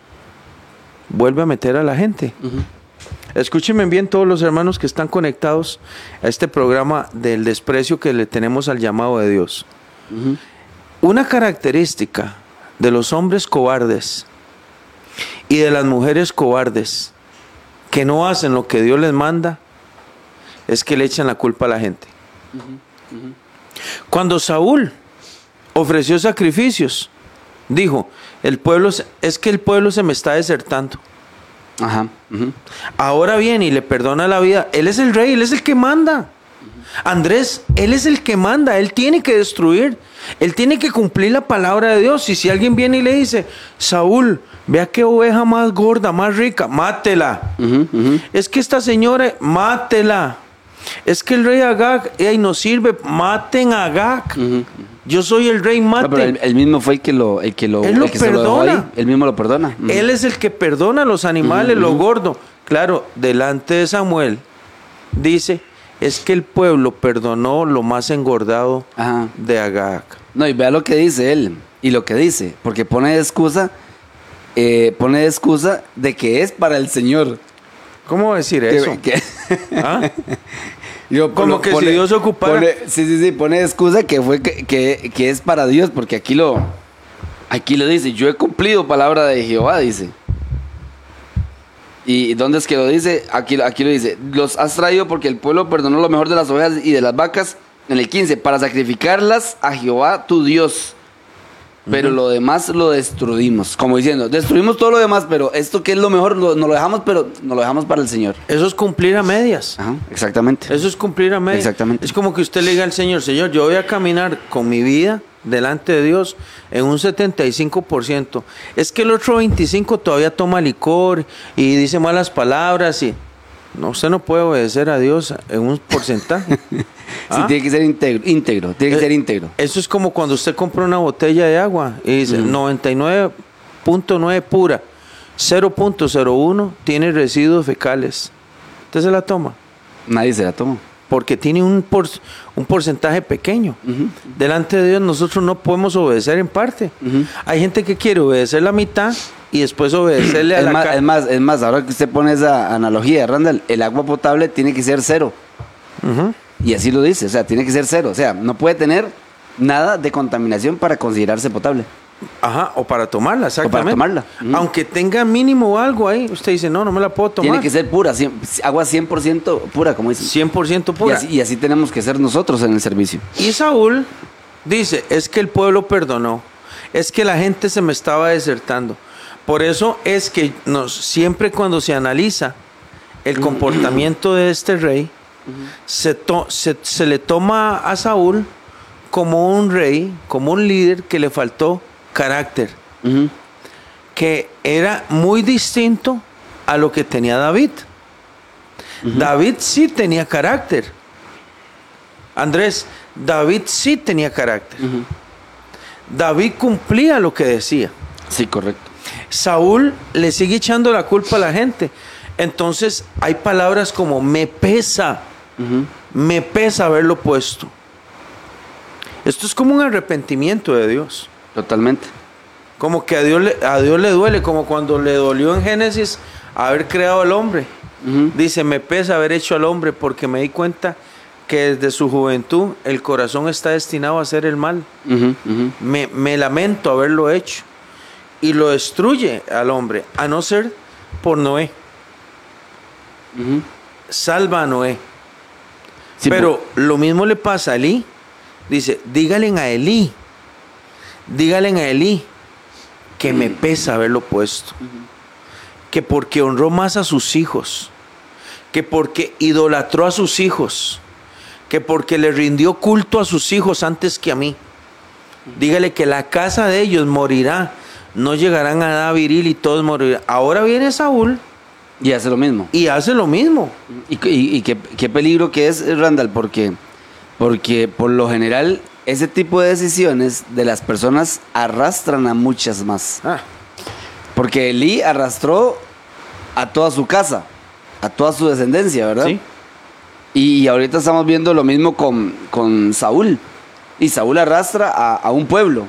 vuelve a meter a la gente. Escúchenme bien todos los hermanos que están conectados a este programa del desprecio que le tenemos al llamado de Dios. Una característica de los hombres cobardes y de las mujeres cobardes que no hacen lo que Dios les manda es que le echan la culpa a la gente. Cuando Saúl ofreció sacrificios, dijo, el pueblo es que el pueblo se me está desertando. Ajá. Ahora viene y le perdona la vida. Él es el rey, él es el que manda. Andrés, él es el que manda, él tiene que destruir, él tiene que cumplir la palabra de Dios. Y si alguien viene y le dice, Saúl, vea qué oveja más gorda, más rica, mátela. Es que esta señora, mátela. Es que el rey Agag, ey, no sirve, maten a Agag. Yo soy el rey, No, maten. pero él, él mismo fue el que lo, el que lo, Él lo el que se lo dejó perdona. ahí. Él mismo lo perdona. Él es el que perdona a los animales, lo gordo. Claro, delante de Samuel dice, es que el pueblo perdonó lo más engordado Ajá. de Agag. No, y vea lo que dice él. Y lo que dice. Porque pone de excusa. eh, pone de excusa de que es para el Señor. ¿Cómo decir eso? que- ¿Ah? Digo, Como que si Dios ocupara- pone- sí, sí, sí, pone excusa que fue que, que- que es para Dios, porque aquí lo, aquí lo dice, yo he cumplido palabra de Jehová, dice. ¿Y dónde es que lo dice? Aquí, aquí lo dice, los has traído porque el pueblo perdonó lo mejor de las ovejas y de las vacas, en el 15, para sacrificarlas a Jehová tu Dios. Pero lo demás lo destruimos, como diciendo, destruimos todo lo demás, pero esto que es lo mejor, lo- nos lo dejamos, pero nos lo dejamos para el Señor. Eso es cumplir a medias. Ajá, exactamente. Eso es cumplir a medias. Exactamente. Es como que usted le diga al Señor, Señor, yo voy a caminar con mi vida delante de Dios en un 75%. Es que el otro 25% todavía toma licor y dice malas palabras y... No, usted no puede obedecer a Dios en un porcentaje. Sí, tiene que ser íntegro, íntegro, tiene que Eh, ser íntegro. Eso es como cuando usted compra una botella de agua y dice 99.9 pura, 0.01 tiene residuos fecales. Usted se la toma Nadie se la toma. porque tiene un, por- un porcentaje pequeño. Delante de Dios nosotros no podemos obedecer en parte. Hay gente que quiere obedecer la mitad y después obedecerle a Es la más, es más, es más, ahora que usted pone esa analogía, Randall, el agua potable tiene que ser cero. Ujú. Y así lo dice, o sea, tiene que ser cero. O sea, no puede tener nada de contaminación para considerarse potable. Ajá, o para tomarla, exactamente. tomarla. Ujú. Aunque tenga mínimo algo ahí, usted dice, no, no me la puedo tomar. Tiene que ser pura, cien- agua 100% pura, como dicen. 100% Y pura. así, y así tenemos que ser nosotros en el servicio. Y Saúl dice, es que el pueblo perdonó, es que la gente se me estaba desertando. Por eso es que nos, siempre cuando se analiza el comportamiento de este rey, se, to- se- se le toma a Saúl como un rey, como un líder que le faltó carácter, que era muy distinto a lo que tenía David. David sí tenía carácter. Andrés, David sí tenía carácter. David cumplía lo que decía. Sí, correcto. Saúl le sigue echando la culpa a la gente. Entonces hay palabras como me pesa, me pesa haberlo puesto. Esto es como un arrepentimiento de Dios. Totalmente. Como que a Dios, le, a Dios le duele, como cuando le dolió en Génesis haber creado al hombre. Dice, me pesa haber hecho al hombre porque me di cuenta que desde su juventud el corazón está destinado a hacer el mal. Me, me lamento haberlo hecho. Y lo destruye al hombre, a no ser por Noé. Salva a Noé. Sí, Pero lo mismo le pasa a Elí. Dice, dígale a Elí, dígale a Elí que me pesa haberlo puesto. Que porque honró más a sus hijos, que porque idolatró a sus hijos, que porque le rindió culto a sus hijos antes que a mí. Dígale que la casa de ellos morirá, no llegarán a edad viril y todos morirán. Ahora viene Saúl Y hace lo mismo. y hace lo mismo. Y, y- y qué, qué peligro que es, Randall, porque, porque por lo general ese tipo de decisiones de las personas arrastran a muchas más. Ah, Porque Elí arrastró a toda su casa, a toda su descendencia, ¿verdad? Sí. Y, y ahorita estamos viendo lo mismo con, con Saúl. Y Saúl arrastra a, a un pueblo,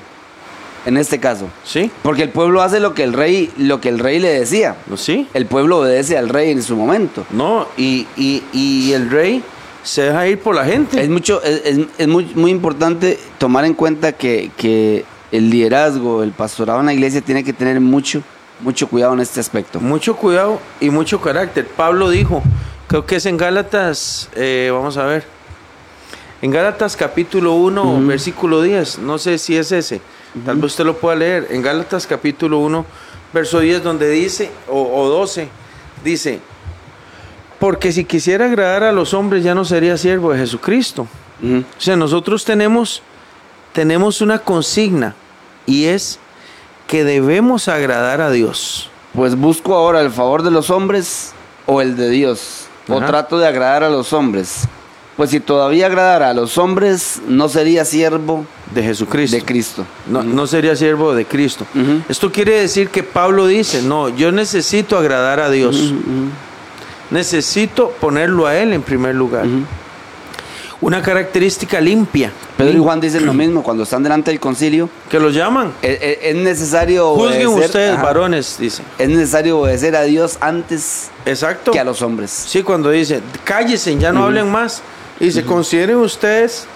en este caso. sí, Porque el pueblo hace lo que el rey, lo que el rey le decía. sí. El pueblo obedece al rey en su momento. No, y, y, y el rey se deja ir por la gente. Es mucho, es, es- es muy, muy importante tomar en cuenta que, que el liderazgo, el pastorado en la iglesia tiene que tener mucho, mucho cuidado en este aspecto. Mucho cuidado y mucho carácter. Pablo dijo, creo que es en Gálatas, eh, vamos a ver, en Gálatas capítulo 1, versículo 10, no sé si es ese, tal vez usted lo pueda leer, en Gálatas capítulo 1, verso 10, donde dice, o, o 12, dice, porque si quisiera agradar a los hombres ya no sería siervo de Jesucristo. O sea, nosotros tenemos, tenemos una consigna y es que debemos agradar a Dios. Pues busco ahora el favor de los hombres o el de Dios. O trato de agradar a los hombres. Pues si todavía agradara a los hombres, no sería siervo de Jesucristo. de Cristo. No, no sería siervo de Cristo. Esto quiere decir que Pablo dice, no, yo necesito agradar a Dios. Necesito ponerlo a Él en primer lugar. Una característica limpia. Pedro y Juan dicen lo mismo cuando están delante del concilio. Que los llaman. Es, es- es necesario Juzguen obedecer- ustedes, ajá. varones, dice. Es necesario obedecer a Dios antes Exacto. que a los hombres. Sí, cuando dice, cállese, ya no hablen más. Dice, consideren ustedes,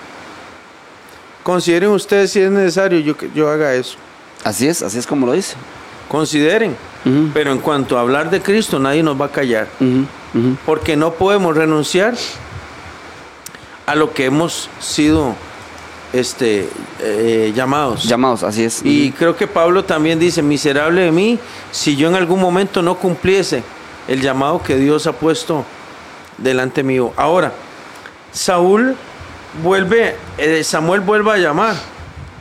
consideren ustedes si es necesario yo, que yo haga eso. Así es, así es como lo dice. Consideren. Pero en cuanto a hablar de Cristo, nadie nos va a callar. Porque no podemos renunciar a lo que hemos sido este, eh, llamados. Llamados, así es. Y creo que Pablo también dice, miserable de mí, si yo en algún momento no cumpliese el llamado que Dios ha puesto delante mío. Ahora, Saúl vuelve, eh, Samuel vuelve a llamar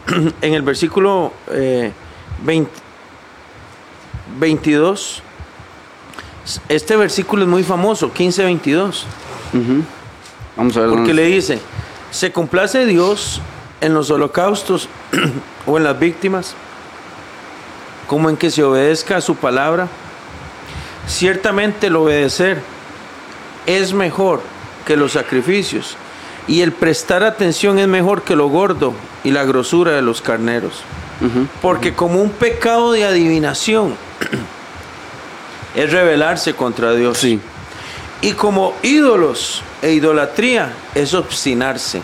en el versículo eh, 20 22. Este versículo es muy famoso, 15-22. Ujú. Vamos a ver. Porque le dice, se complace Dios en los holocaustos o en las víctimas, como en que se obedezca a su palabra. Ciertamente el obedecer es mejor que los sacrificios y el prestar atención es mejor que lo gordo y la grosura de los carneros. Porque como un pecado de adivinación es rebelarse contra Dios. Sí. Y como ídolos e idolatría es obstinarse.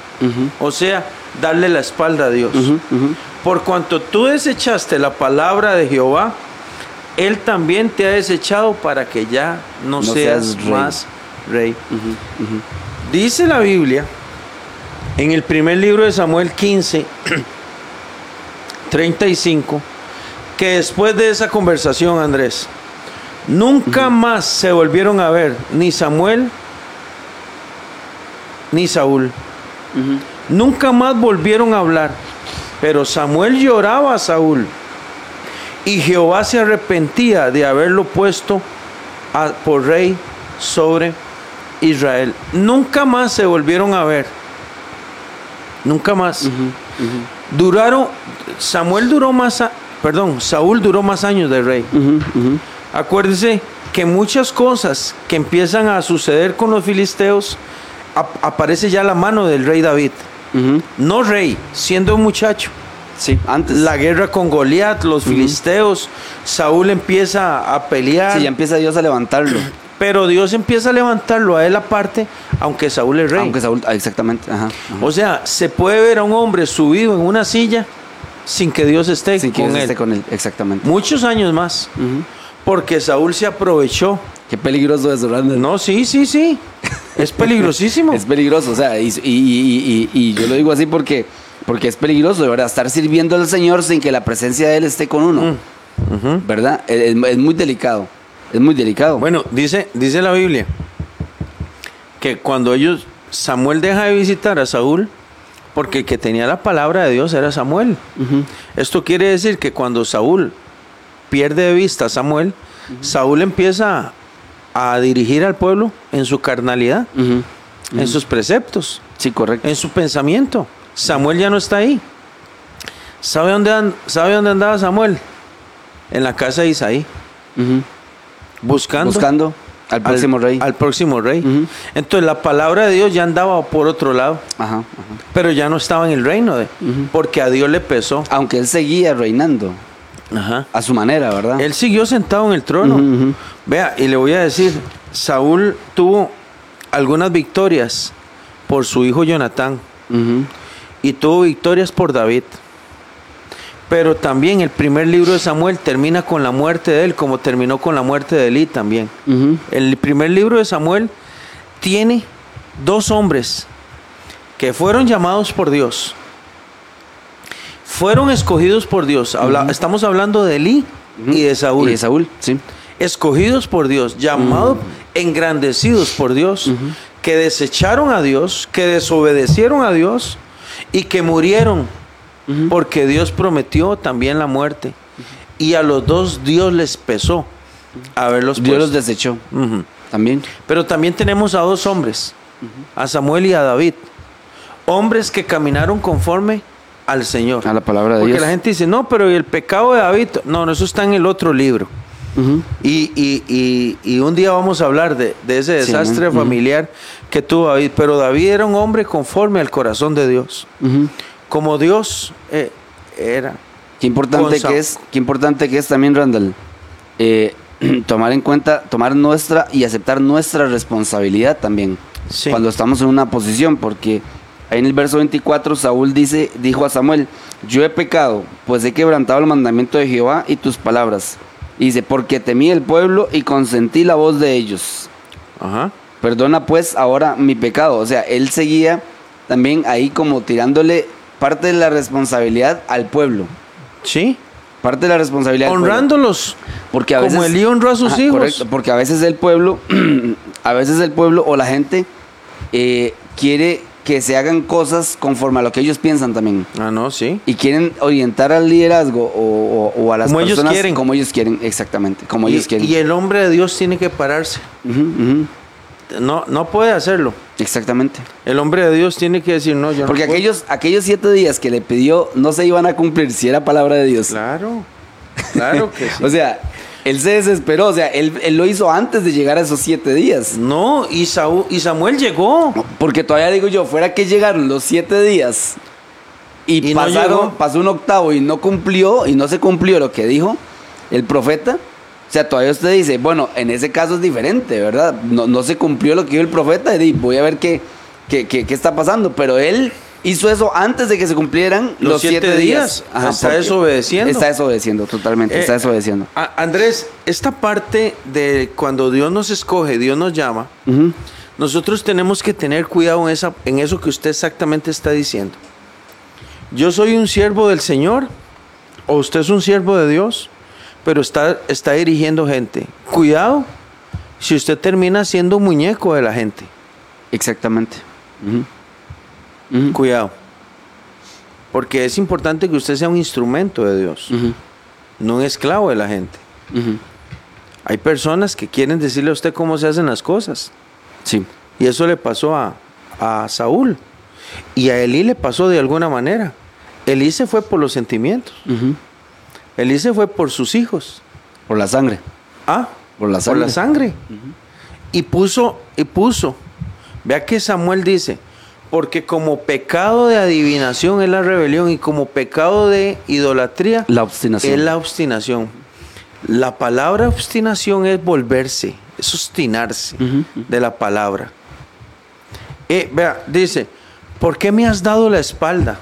O sea, darle la espalda a Dios. Por cuanto tú desechaste la palabra de Jehová, Él también te ha desechado para que ya no, No seas, seas rey. Dice la Biblia en el primer libro de Samuel 15, 35, que después de esa conversación, Andrés, nunca más se volvieron a ver ni Samuel ni Saúl. Nunca más volvieron a hablar, pero Samuel lloraba a Saúl y Jehová se arrepentía de haberlo puesto a- por rey sobre Israel. Nunca más se volvieron a ver. Nunca más. Duraron, Samuel duró más, a- perdón, Saúl duró más años de rey. Ujú, ujú. Acuérdese que muchas cosas que empiezan a suceder con los filisteos, ap- aparece ya la mano del rey David. No rey, siendo un muchacho. Sí, antes. La guerra con Goliat, los filisteos, Saúl empieza a pelear, Sí, ya empieza Dios a levantarlo. Pero Dios empieza a levantarlo a él aparte, aunque Saúl es rey. Aunque Saúl, ah, exactamente. Ajá, ajá. O sea, se puede ver a un hombre subido en una silla sin que Dios esté Sin que con Dios él. esté con él, exactamente. Muchos años más, porque Saúl se aprovechó. Qué peligroso eso, Randall. No, sí, sí, sí. Es peligrosísimo. Es peligroso, o sea, y, y- y- y- y yo lo digo así porque, porque es peligroso, de verdad, estar sirviendo al Señor sin que la presencia de Él esté con uno, Mm. ¿verdad? Es, es muy delicado, es muy delicado. Bueno, dice, dice la Biblia que cuando ellos, Samuel deja de visitar a Saúl, porque el que tenía la palabra de Dios era Samuel. Esto quiere decir que cuando Saúl pierde de vista a Samuel, Saúl empieza a dirigir al pueblo en su carnalidad, en sus preceptos, Sí, correcto. en su pensamiento. Samuel ya no está ahí. ¿Sabe dónde, ¿Sabe dónde andaba Samuel? En la casa de Isaí. Buscando, Buscando al próximo rey. Al próximo rey. Entonces la palabra de Dios ya andaba por otro lado, Ajá, ajá. pero ya no estaba en el reino de, Ujú. porque a Dios le pesó. Aunque él seguía reinando Ajá. a su manera, ¿verdad? Él siguió sentado en el trono. Vea, y le voy a decir, Saúl tuvo algunas victorias por su hijo Jonatán y tuvo victorias por David. Pero también el primer libro de Samuel termina con la muerte de él, como terminó con la muerte de Elí también. El primer libro de Samuel tiene dos hombres que fueron llamados por Dios. Fueron escogidos por Dios. Habla- Estamos hablando de Elí y de Saúl. Y de Saúl, sí. Escogidos por Dios, llamados, engrandecidos por Dios, que desecharon a Dios, que desobedecieron a Dios y que murieron porque Dios prometió también la muerte. Y a los dos Dios les pesó haberlos Dios los desechó también. Pero también tenemos a dos hombres, a Samuel y a David. Hombres que caminaron conforme al Señor. A la palabra de Porque Dios. la gente dice, no, pero ¿y el pecado de David? No, no, eso está en el otro libro. Y, y- y- y un día vamos a hablar de, de ese Sí, desastre familiar que tuvo David. Pero David era un hombre conforme al corazón de Dios. Ujú. Como Dios eh, era. Qué importante que es, qué importante que es también, Randall, eh, tomar en cuenta, tomar nuestra y aceptar nuestra responsabilidad también Sí. cuando estamos en una posición, porque ahí en el verso 24 Saúl dice, dijo a Samuel, yo he pecado, pues he quebrantado el mandamiento de Jehová y tus palabras. Y dice, porque temí el pueblo y consentí la voz de ellos. Ajá. Perdona pues ahora mi pecado. O sea, él seguía también ahí como tirándole parte de la responsabilidad al pueblo. Sí. Parte de la responsabilidad. pueblo. Honrándolos. Porque a como veces, Elí honró a sus Ajá, hijos. correcto, porque a veces el pueblo, a veces el pueblo o la gente eh, quiere que se hagan cosas conforme a lo que ellos piensan también. Ah, no, sí. Y quieren orientar al liderazgo o, o- o a las Como ellos personas quieren. como ellos quieren, exactamente, como Y, ellos quieren. y el hombre de Dios tiene que pararse. No, no puede hacerlo. exactamente. El hombre de Dios tiene que decir, no, yo no Porque puedo". aquellos, aquellos siete días que le pidió no se iban a cumplir si era palabra de Dios. Claro. Claro que sí. O sea, él se desesperó, o sea, él, él lo hizo antes de llegar a esos siete días. no, y, Saúl, y Samuel llegó. Porque todavía digo yo, fuera que llegaron los siete días y, Y no pasaron, pasó un octavo y no cumplió, y no se cumplió lo que dijo el profeta. O sea, todavía usted dice, bueno, en ese caso es diferente, ¿verdad? No, no se cumplió lo que dijo el profeta y voy a ver qué, qué, qué- qué está pasando. Pero él hizo eso antes de que se cumplieran los, Los siete, siete días. días. Está desobedeciendo. Está desobedeciendo, totalmente, Eh, está desobedeciendo. a- Andrés, esta parte de cuando Dios nos escoge, Dios nos llama, nosotros tenemos que tener cuidado en, esa, en eso que usted exactamente está diciendo. Yo soy un siervo del Señor, o usted es un siervo de Dios, pero está, está dirigiendo gente. Cuidado si usted termina siendo un muñeco de la gente. Exactamente. Cuidado. Porque es importante que usted sea un instrumento de Dios, no un esclavo de la gente. Hay personas que quieren decirle a usted cómo se hacen las cosas. Sí. Y eso le pasó a, a Saúl. Y a Elí le pasó de alguna manera. Elí se fue por los sentimientos. Se fue por sus hijos. Por la sangre. Ah, Por la por sangre. la sangre. Y puso, y puso. Vea que Samuel dice, porque como pecado de adivinación es la rebelión y como pecado de idolatría La obstinación. es la obstinación. La palabra obstinación es volverse, es obstinarse de la palabra. Eh, vea, dice, ¿por qué me has dado la espalda?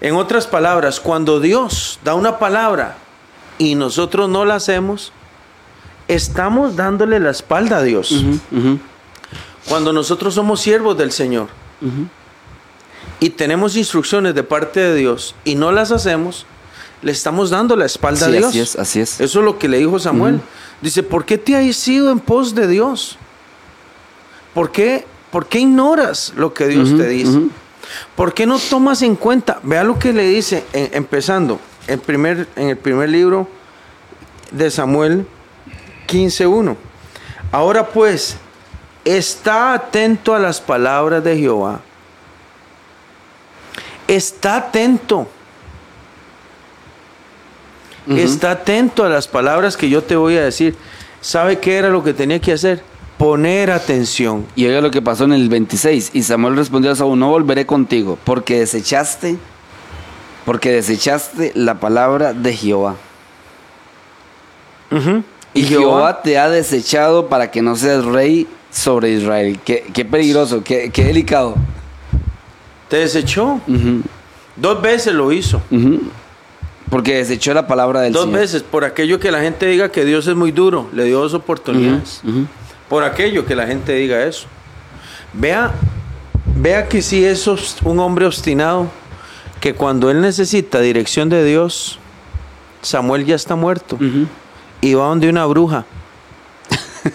En otras palabras, cuando Dios da una palabra y nosotros no la hacemos, estamos dándole la espalda a Dios. Cuando nosotros somos siervos del Señor y tenemos instrucciones de parte de Dios y no las hacemos, le estamos dando la espalda Sí, a Dios. así es, así es. Eso es lo que le dijo Samuel. Dice, ¿por qué te has ido en pos de Dios? ¿Por qué, por qué ignoras lo que Dios te dice? ¿Por qué no tomas en cuenta? Vea lo que le dice, en- empezando, en, primer, en el primer libro de Samuel 15.1. Ahora pues, está atento a las palabras de Jehová. Está atento. Está atento a las palabras que yo te voy a decir. ¿Sabe qué era lo que tenía que hacer? Poner atención. Y oiga lo que pasó en el 26. Y Samuel respondió a Saúl, no volveré contigo, porque desechaste, porque desechaste la palabra de Jehová. Y, Jehová, te ha desechado para que no seas rey sobre Israel. Qué, qué peligroso, qué, qué delicado. te desechó. Dos veces lo hizo. Porque desechó la palabra del Dos Señor. veces. Por aquello que la gente diga que Dios es muy duro. Le dio dos oportunidades. Por aquello que la gente diga eso. Vea, vea que si es un hombre obstinado, que cuando él necesita dirección de Dios, Samuel ya está muerto. Y va donde una bruja.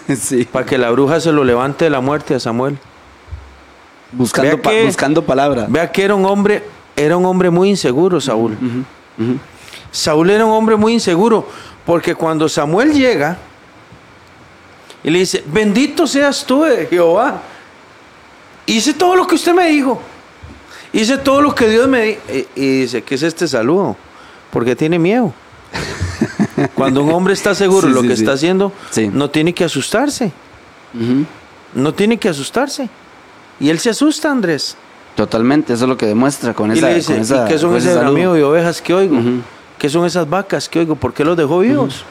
sí. Para que la bruja se lo levante de la muerte a Samuel. Buscando, Vea pa- que- buscando palabra. Vea que era un hombre, era un hombre muy inseguro, Saúl. Saúl era un hombre muy inseguro, porque cuando Samuel llega y le dice, bendito seas tú, eh, Jehová, hice todo lo que usted me dijo, hice todo lo que Dios me dijo. Y, y dice, ¿qué es este saludo? Porque tiene miedo. Cuando un hombre está seguro de Sí, lo sí, que sí. está haciendo, no tiene que asustarse, no tiene que asustarse. Y él se asusta, Andrés. Totalmente, eso es lo que demuestra con y esa le dice, con esa- ¿y qué son ese amigo de ovejas que oigo? ¿Qué son esas vacas que oigo? ¿Por qué los dejó vivos?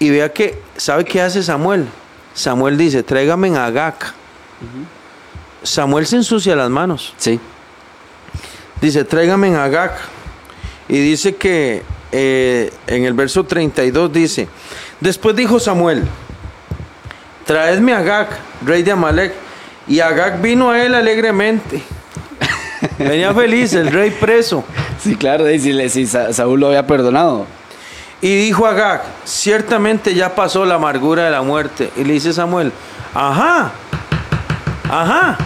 Y vea que, ¿sabe qué hace Samuel? Samuel dice, tráigame a Agag. Samuel se ensucia las manos. Sí. Dice, tráigame a Agag. Y dice que eh, en el verso 32 dice, después dijo Samuel, traedme a Agag, rey de Amalek. Y Agag vino a él alegremente. Venía feliz, el rey preso. Sí, claro, y si, le- si Sa- Saúl lo había perdonado. Y dijo Agag, ciertamente ya pasó la amargura de la muerte. Y le dice Samuel, ajá, ajá.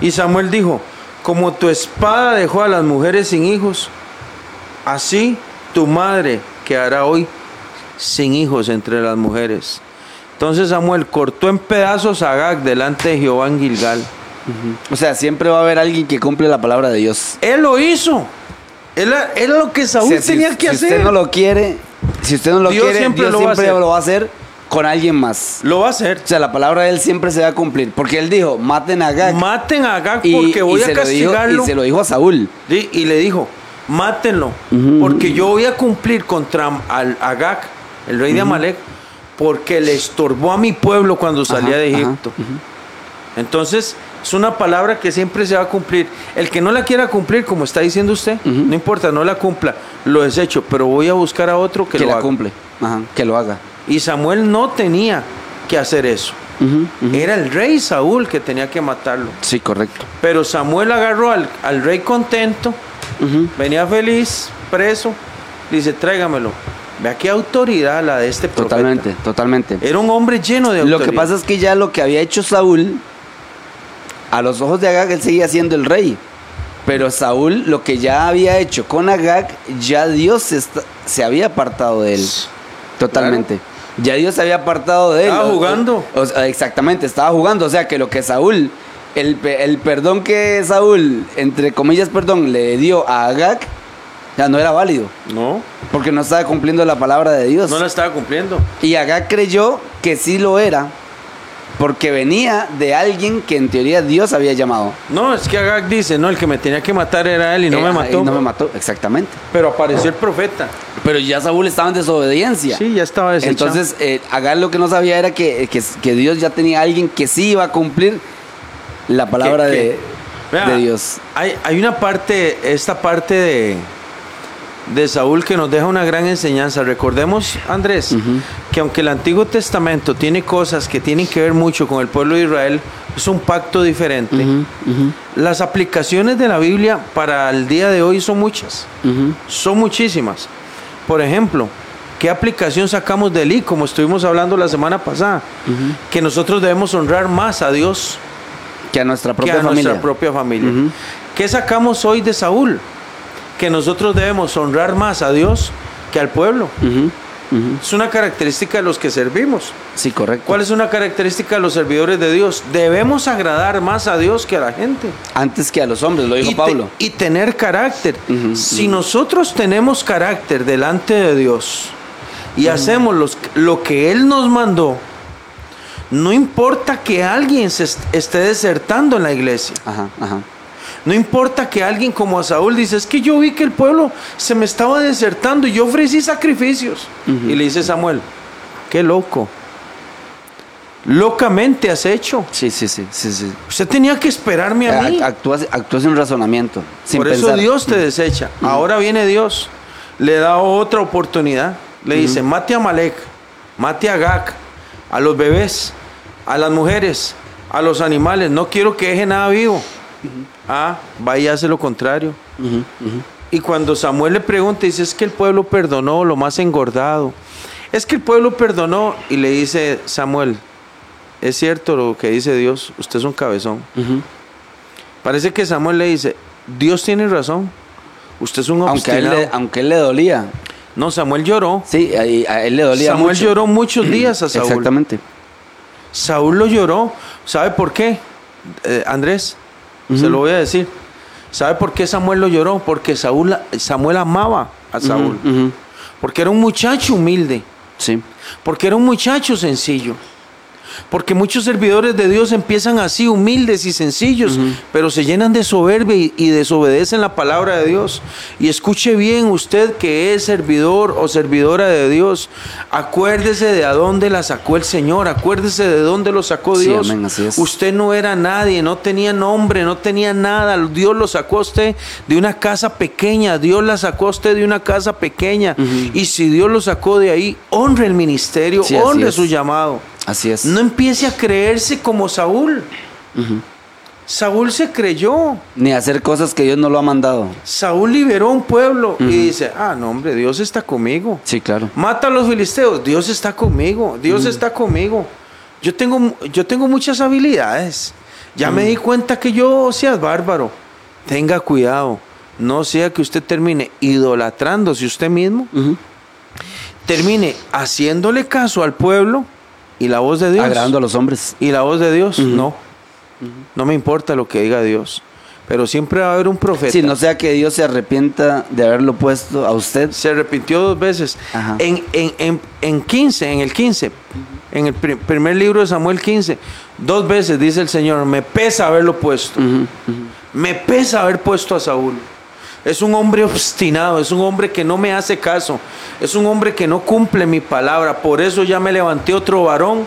Y Samuel dijo, como tu espada dejó a las mujeres sin hijos, así tu madre quedará hoy sin hijos entre las mujeres. Entonces Samuel cortó en pedazos a Agag delante de Jehová en Gilgal. O sea, siempre va a haber alguien que cumple la palabra de Dios. Él lo hizo. Era, era lo que Saúl si- tenía que si hacer. usted no lo quiere, si usted no lo Dios quiere, siempre Dios lo va a siempre hacer. lo va a hacer con alguien más. Lo va a hacer. O sea, la palabra de él siempre se va a cumplir. Porque él dijo, maten a Agag. Maten a Agag y, porque voy y a lo dijo- castigarlo. y se lo dijo a Saúl. Y le dijo, mátenlo, porque yo voy a cumplir contra al Agag, el rey de Amalek, porque le estorbó a mi pueblo cuando salía Ajá, de ajá, Egipto. Entonces, es una palabra que siempre se va a cumplir. El que no la quiera cumplir, como está diciendo usted, no importa, no la cumpla, lo desecho, pero voy a buscar a otro que, Que, lo la haga. cumple. Ajá, que lo haga. Y Samuel no tenía que hacer eso. Era el rey Saúl que tenía que matarlo. Sí, correcto. Pero Samuel agarró al, al rey contento, venía feliz, preso, dice, tráigamelo. Vea qué autoridad la de este profeta. Totalmente, totalmente. Era un hombre lleno de Lo autoridad. que pasa es que ya lo que había hecho Saúl, a los ojos de Agag, él seguía siendo el rey. Pero Saúl, lo que ya había hecho con Agag, ya Dios se, está- se había apartado de él. Totalmente. Ya Dios se había apartado de él. Estaba o- jugando. o exactamente, estaba jugando. O sea que lo que Saúl, el, el perdón que Saúl, entre comillas, perdón, le dio a Agag, sea, no era válido. No, Porque no estaba cumpliendo la palabra de Dios. no la estaba cumpliendo. Y Agag creyó que sí lo era. Porque venía de alguien que en teoría Dios había llamado. No, es que Agag dice, no, el que me tenía que matar era él y no Eh, me ajá, mató. Y no me mató, exactamente. Pero apareció el profeta. Pero ya Saúl estaba en desobediencia. Sí, ya estaba desechado. Entonces, eh, Agar lo que no sabía era que, que, que Dios ya tenía a alguien que sí iba a cumplir la palabra Que- de, Vea, de Dios. Hay, hay una parte, esta parte de, de Saúl que nos deja una gran enseñanza. Recordemos, Andrés, que aunque el Antiguo Testamento tiene cosas que tienen que ver mucho con el pueblo de Israel, es un pacto diferente. Las aplicaciones de la Biblia para el día de hoy son muchas, son muchísimas. Por ejemplo, ¿qué aplicación sacamos del I, como estuvimos hablando la semana pasada? Que nosotros debemos honrar más a Dios Que a nuestra que propia a familia. nuestra propia familia. ¿Qué sacamos hoy de Saúl? Que nosotros debemos honrar más a Dios que al pueblo. Es una característica de los que servimos. Sí, correcto. ¿Cuál es una característica de los servidores de Dios? Debemos agradar más a Dios que a la gente. Antes que a los hombres, lo dijo y, te- Pablo. y tener carácter. Si nosotros tenemos carácter delante de Dios y hacemos los- lo que Él nos mandó, no importa que alguien se est- esté desertando en la iglesia. Ajá, ajá. No importa que alguien como a Saúl dice, es que yo vi que el pueblo se me estaba desertando y yo ofrecí sacrificios. Y le dice Samuel, qué loco. Locamente has hecho. Sí, sí, sí, sí, sí. Usted tenía que esperarme a mí. Act- Actúa, actúa sin razonamiento. Sin Por eso. Dios te desecha. Ahora viene Dios. Le da otra oportunidad. Le dice, mate a Malek, mate a Gag, a los bebés, a las mujeres, a los animales. No quiero que deje nada vivo. Ah, vaya y hace lo contrario. Y cuando Samuel le pregunta, dice, es que el pueblo perdonó lo más engordado. Es que el pueblo perdonó y le dice Samuel, es cierto lo que dice Dios, usted es un cabezón. Parece que Samuel le dice, Dios tiene razón, usted es un Aunque él le, aunque él le dolía. No, Samuel lloró. Sí, a, a él le dolía Samuel mucho. lloró muchos días a Saúl. Exactamente. Saúl lo lloró. ¿Sabe por qué? Eh, Andrés, se lo voy a decir. ¿Sabe por qué Samuel lo lloró? Porque Saúl, Samuel amaba a Saúl. Porque era un muchacho humilde. Sí. Porque era un muchacho sencillo. Porque muchos servidores de Dios empiezan así, humildes y sencillos, pero se llenan de soberbia y, y desobedecen la palabra de Dios. Y escuche bien usted que es servidor o servidora de Dios. Acuérdese de a dónde la sacó el Señor, acuérdese de dónde lo sacó Sí, Dios. amén, así es. Usted no era nadie, no tenía nombre, no tenía nada. Dios lo sacó a usted de una casa pequeña, Dios la sacó a usted de una casa pequeña. Y si Dios lo sacó de ahí, honre el ministerio, Sí, honre su llamado. Así es. No empiece a creerse como Saúl. Saúl se creyó. Ni hacer cosas que Dios no lo ha mandado. Saúl liberó a un pueblo y dice, ah, no, hombre, Dios está conmigo. Sí, claro. Mata a los filisteos, Dios está conmigo, Dios está conmigo. Yo tengo, yo tengo muchas habilidades. Ya me di cuenta que yo seas bárbaro. Tenga cuidado. No sea que usted termine idolatrándose usted mismo, termine haciéndole caso al pueblo y la voz de Dios. Agradando a los hombres. Y la voz de Dios, no. No me importa lo que diga Dios. Pero siempre va a haber un profeta. Sí, no sea que Dios se arrepienta de haberlo puesto a usted. Se repitió dos veces. En, en, en, en 15, en el 15, en el pri- primer libro de Samuel 15, dos veces dice el Señor, me pesa haberlo puesto. Me pesa haber puesto a Saúl. Es un hombre obstinado, es un hombre que no me hace caso, es un hombre que no cumple mi palabra. Por eso ya me levanté otro varón,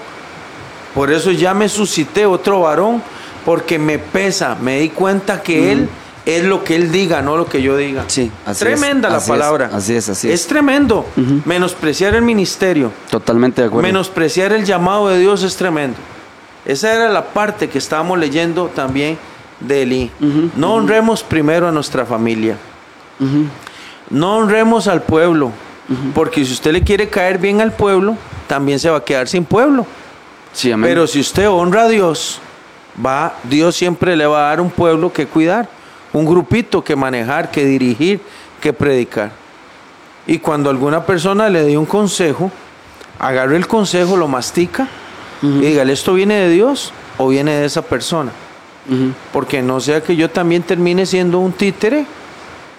por eso ya me suscité otro varón, porque me pesa, me di cuenta que él es lo que él diga, no lo que yo diga. Sí, así Tremenda es, la así es, palabra. así es, así es. Es tremendo. Menospreciar el ministerio, Totalmente de acuerdo. menospreciar el llamado de Dios es tremendo. Esa era la parte que estábamos leyendo también de no honremos primero a nuestra familia. No honremos al pueblo. Porque si usted le quiere caer bien al pueblo, también se va a quedar sin pueblo. Sí, amén. Pero si usted honra a Dios, va, Dios siempre le va a dar un pueblo que cuidar, un grupito que manejar, que dirigir, que predicar. Y cuando alguna persona le dé un consejo, agarre el consejo, lo mastica y dígale, ¿esto viene de Dios o viene de esa persona? Porque no sea que yo también termine siendo un títere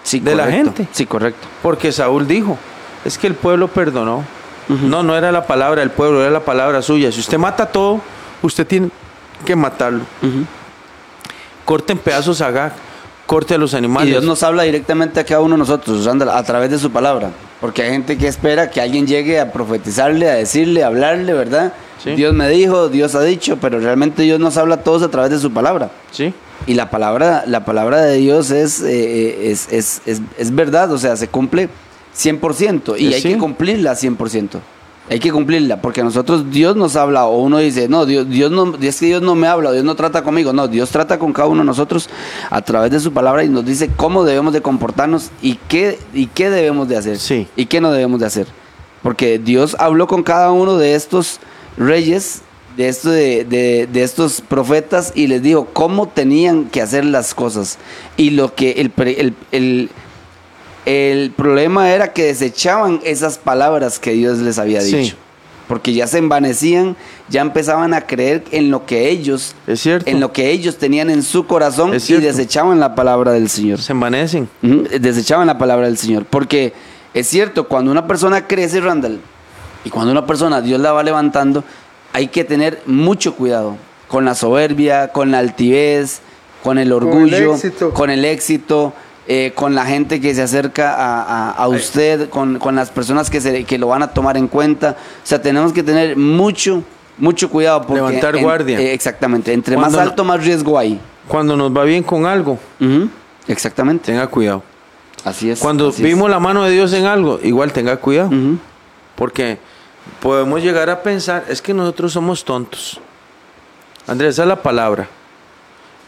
Sí, de la gente. Sí, correcto. Porque Saúl dijo, es que el pueblo perdonó. No, no era la palabra del pueblo, era la palabra suya. Si usted mata todo, usted tiene que matarlo. Corte en pedazos a Gag, corte a los animales. Y Dios nos habla directamente a cada uno de nosotros, usando a través de su palabra. Porque hay gente que espera que alguien llegue a profetizarle, a decirle, a hablarle, ¿verdad? Sí. Dios me dijo, Dios ha dicho, pero realmente Dios nos habla a todos a través de su palabra. ¿Sí? Y la palabra, la palabra de Dios es, eh, es, es, es, es verdad, o sea, se cumple 100% y Eh, hay que cumplirla 100%. Hay que cumplirla, porque a nosotros Dios nos habla, o uno dice, no, Dios, Dios no, es que Dios no me habla, Dios no trata conmigo. No, Dios trata con cada uno de nosotros a través de su palabra y nos dice cómo debemos de comportarnos y qué, y qué debemos de hacer. Sí. Y qué no debemos de hacer. Porque Dios habló con cada uno de estos reyes, de, esto de, de- de estos profetas, y les dijo cómo tenían que hacer las cosas. Y lo que el, el, el problema era que desechaban esas palabras que Dios les había Sí. dicho. Porque ya se envanecían, ya empezaban a creer en lo que ellos, Es cierto. en lo que ellos tenían en su corazón Es y desechaban la palabra del Señor. Se envanecen. Desechaban la palabra del Señor. Porque es cierto, cuando una persona crece, Randall, y cuando una persona Dios la va levantando, hay que tener mucho cuidado con la soberbia, con la altivez, con el orgullo, éxito. con el éxito, eh, con la gente que se acerca a, a- a usted, con, con las personas que, se, que lo van a tomar en cuenta. O sea, tenemos que tener mucho, mucho cuidado. Porque Levantar en- guardia. eh, exactamente. Entre más Cuando no- alto, más riesgo hay. Cuando nos va bien con algo, Exactamente. tenga cuidado. Así es. Cuando así es. vimos la mano de Dios en algo, igual tenga cuidado. Porque podemos llegar a pensar, es que nosotros somos tontos. Andrés, esa es la palabra.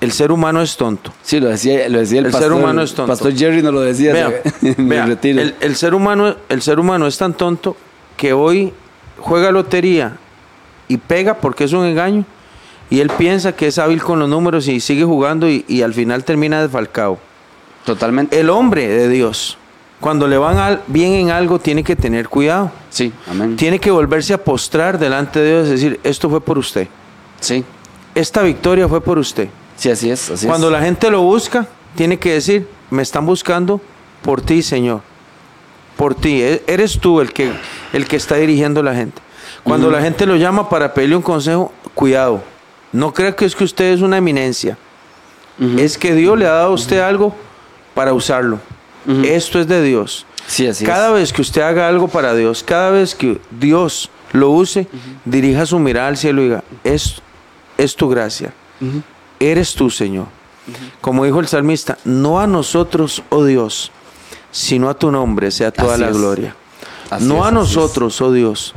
El ser humano es tonto. Sí, lo decía, lo decía el, El pastor. ser humano es tonto. Pastor Jerry nos lo decía Vea, en el vea, retiro. el, el ser humano, el ser humano es tan tonto que hoy juega lotería y pega porque es un engaño. Y él piensa que es hábil con los números y sigue jugando y, y al final termina desfalcado. Totalmente. El hombre de Dios, cuando le van al- bien en algo, tiene que tener cuidado. Sí, amén. Tiene que volverse a postrar delante de Dios y decir, esto fue por usted. Sí, Esta victoria fue por usted. Sí, así es. Así Cuando es. la gente lo busca, tiene que decir, me están buscando por ti, Señor. Por ti. E- Eres tú el que, el que está dirigiendo a la gente. Cuando la gente lo llama para pedirle un consejo, cuidado. No creo que es que usted es una eminencia. Es que Dios le ha dado a usted algo para usarlo. Esto es de Dios. Sí, así cada es. vez que usted haga algo para Dios, cada vez que Dios lo use, dirija su mirada al cielo y diga, es, es tu gracia. Eres tú, Señor. Como dijo el salmista, no a nosotros, oh Dios, sino a tu nombre sea toda Así la es. gloria. Así no es, a nosotros, oh Dios,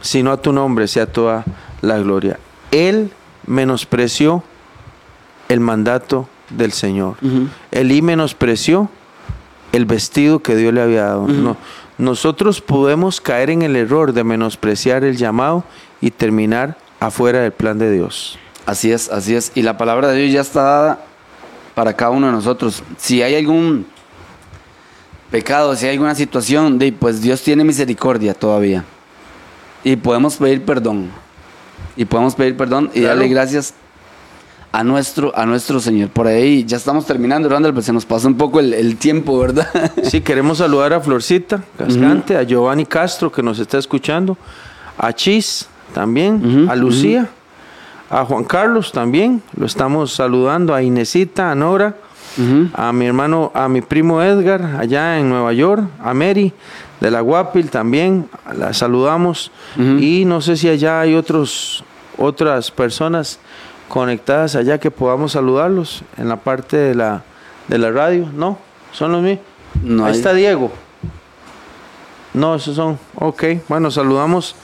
sino a tu nombre sea toda la gloria. Él menospreció el mandato del Señor. Ujú. Elí menospreció el vestido que Dios le había dado. No, nosotros podemos caer en el error de menospreciar el llamado y terminar afuera del plan de Dios. Así es, así es. Y la palabra de Dios ya está dada para cada uno de nosotros. Si hay algún pecado, si hay alguna situación, pues Dios tiene misericordia todavía. Y podemos pedir perdón. Y podemos pedir perdón y Claro. darle gracias a nuestro, a nuestro Señor. Por ahí ya estamos terminando, Randall, pues se nos pasa un poco el, el tiempo, ¿verdad? Sí, queremos saludar a Florcita Cascante, a Giovanni Castro que nos está escuchando, a Chis también, a Lucía, a Juan Carlos también, lo estamos saludando, a Inesita, a Nora, a mi hermano, a mi primo Edgar allá en Nueva York, a Mary de la Guapil también, la saludamos y no sé si allá hay otros otras personas conectadas allá que podamos saludarlos en la parte de la de la radio, no, son los míos. No Ahí hay- está Diego. No, esos son. Ok, bueno, saludamos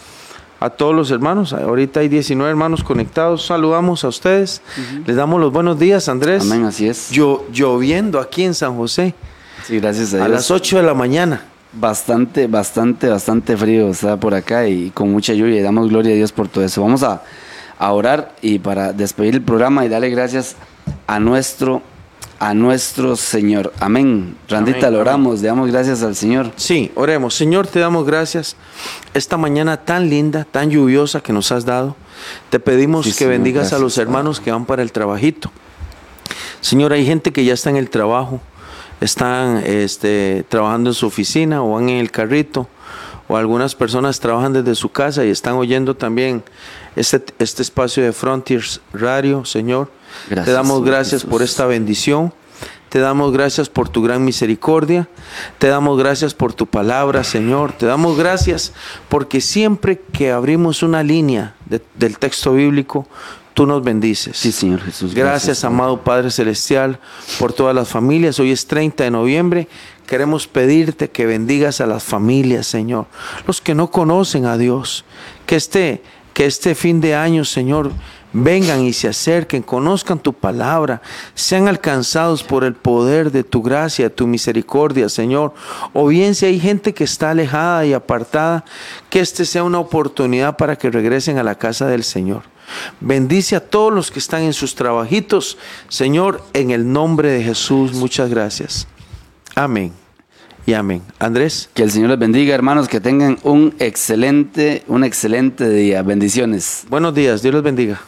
a todos los hermanos. Ahorita hay 19 hermanos conectados. Saludamos a ustedes. Les damos los buenos días, Andrés. Amén, así es. Llo- lloviendo aquí en San José Sí, gracias a Dios. a las 8 de la mañana. Bastante, bastante, bastante frío está por acá y con mucha lluvia y damos gloria a Dios por todo eso. Vamos a, a orar y para despedir el programa y darle gracias a nuestro, a nuestro Señor. Amén. Randita, Amén, lo amén. oramos, le damos gracias al Señor. Sí, oremos. Señor, te damos gracias esta mañana tan linda, tan lluviosa que nos has dado. Te pedimos Sí, que Señor, bendigas a los hermanos que van para el trabajito. Señor, hay gente que ya está en el trabajo. están este, trabajando en su oficina o van en el carrito, o algunas personas trabajan desde su casa y están oyendo también este, este espacio de Frontiers Radio, Señor. Gracias, Te damos gracias por esta bendición. Te damos gracias por tu gran misericordia. Te damos gracias por tu palabra, Señor. Te damos gracias porque siempre que abrimos una línea de- del texto bíblico, tú nos bendices. Sí, Señor Jesús. Gracias, amado Padre Celestial, por todas las familias. Hoy es 30 de noviembre. Queremos pedirte que bendigas a las familias, Señor. Los que no conocen a Dios. Que este, que este fin de año, Señor, vengan y se acerquen, conozcan tu palabra, sean alcanzados por el poder de tu gracia, tu misericordia, Señor. O bien si hay gente que está alejada y apartada, que este sea una oportunidad para que regresen a la casa del Señor. Bendice a todos los que están en sus trabajitos. Señor, en el nombre de Jesús, muchas gracias. Amén. Y amén. Andrés. Que el Señor les bendiga, hermanos, que tengan un excelente, un excelente día. Bendiciones. Buenos días. Dios los bendiga.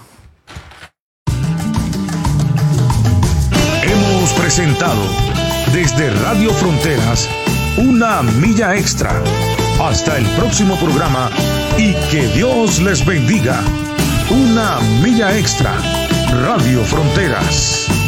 Hemos presentado desde Radio Fronteras una milla extra. Hasta el próximo programa y que Dios les bendiga. Una milla extra. Radio Fronteras.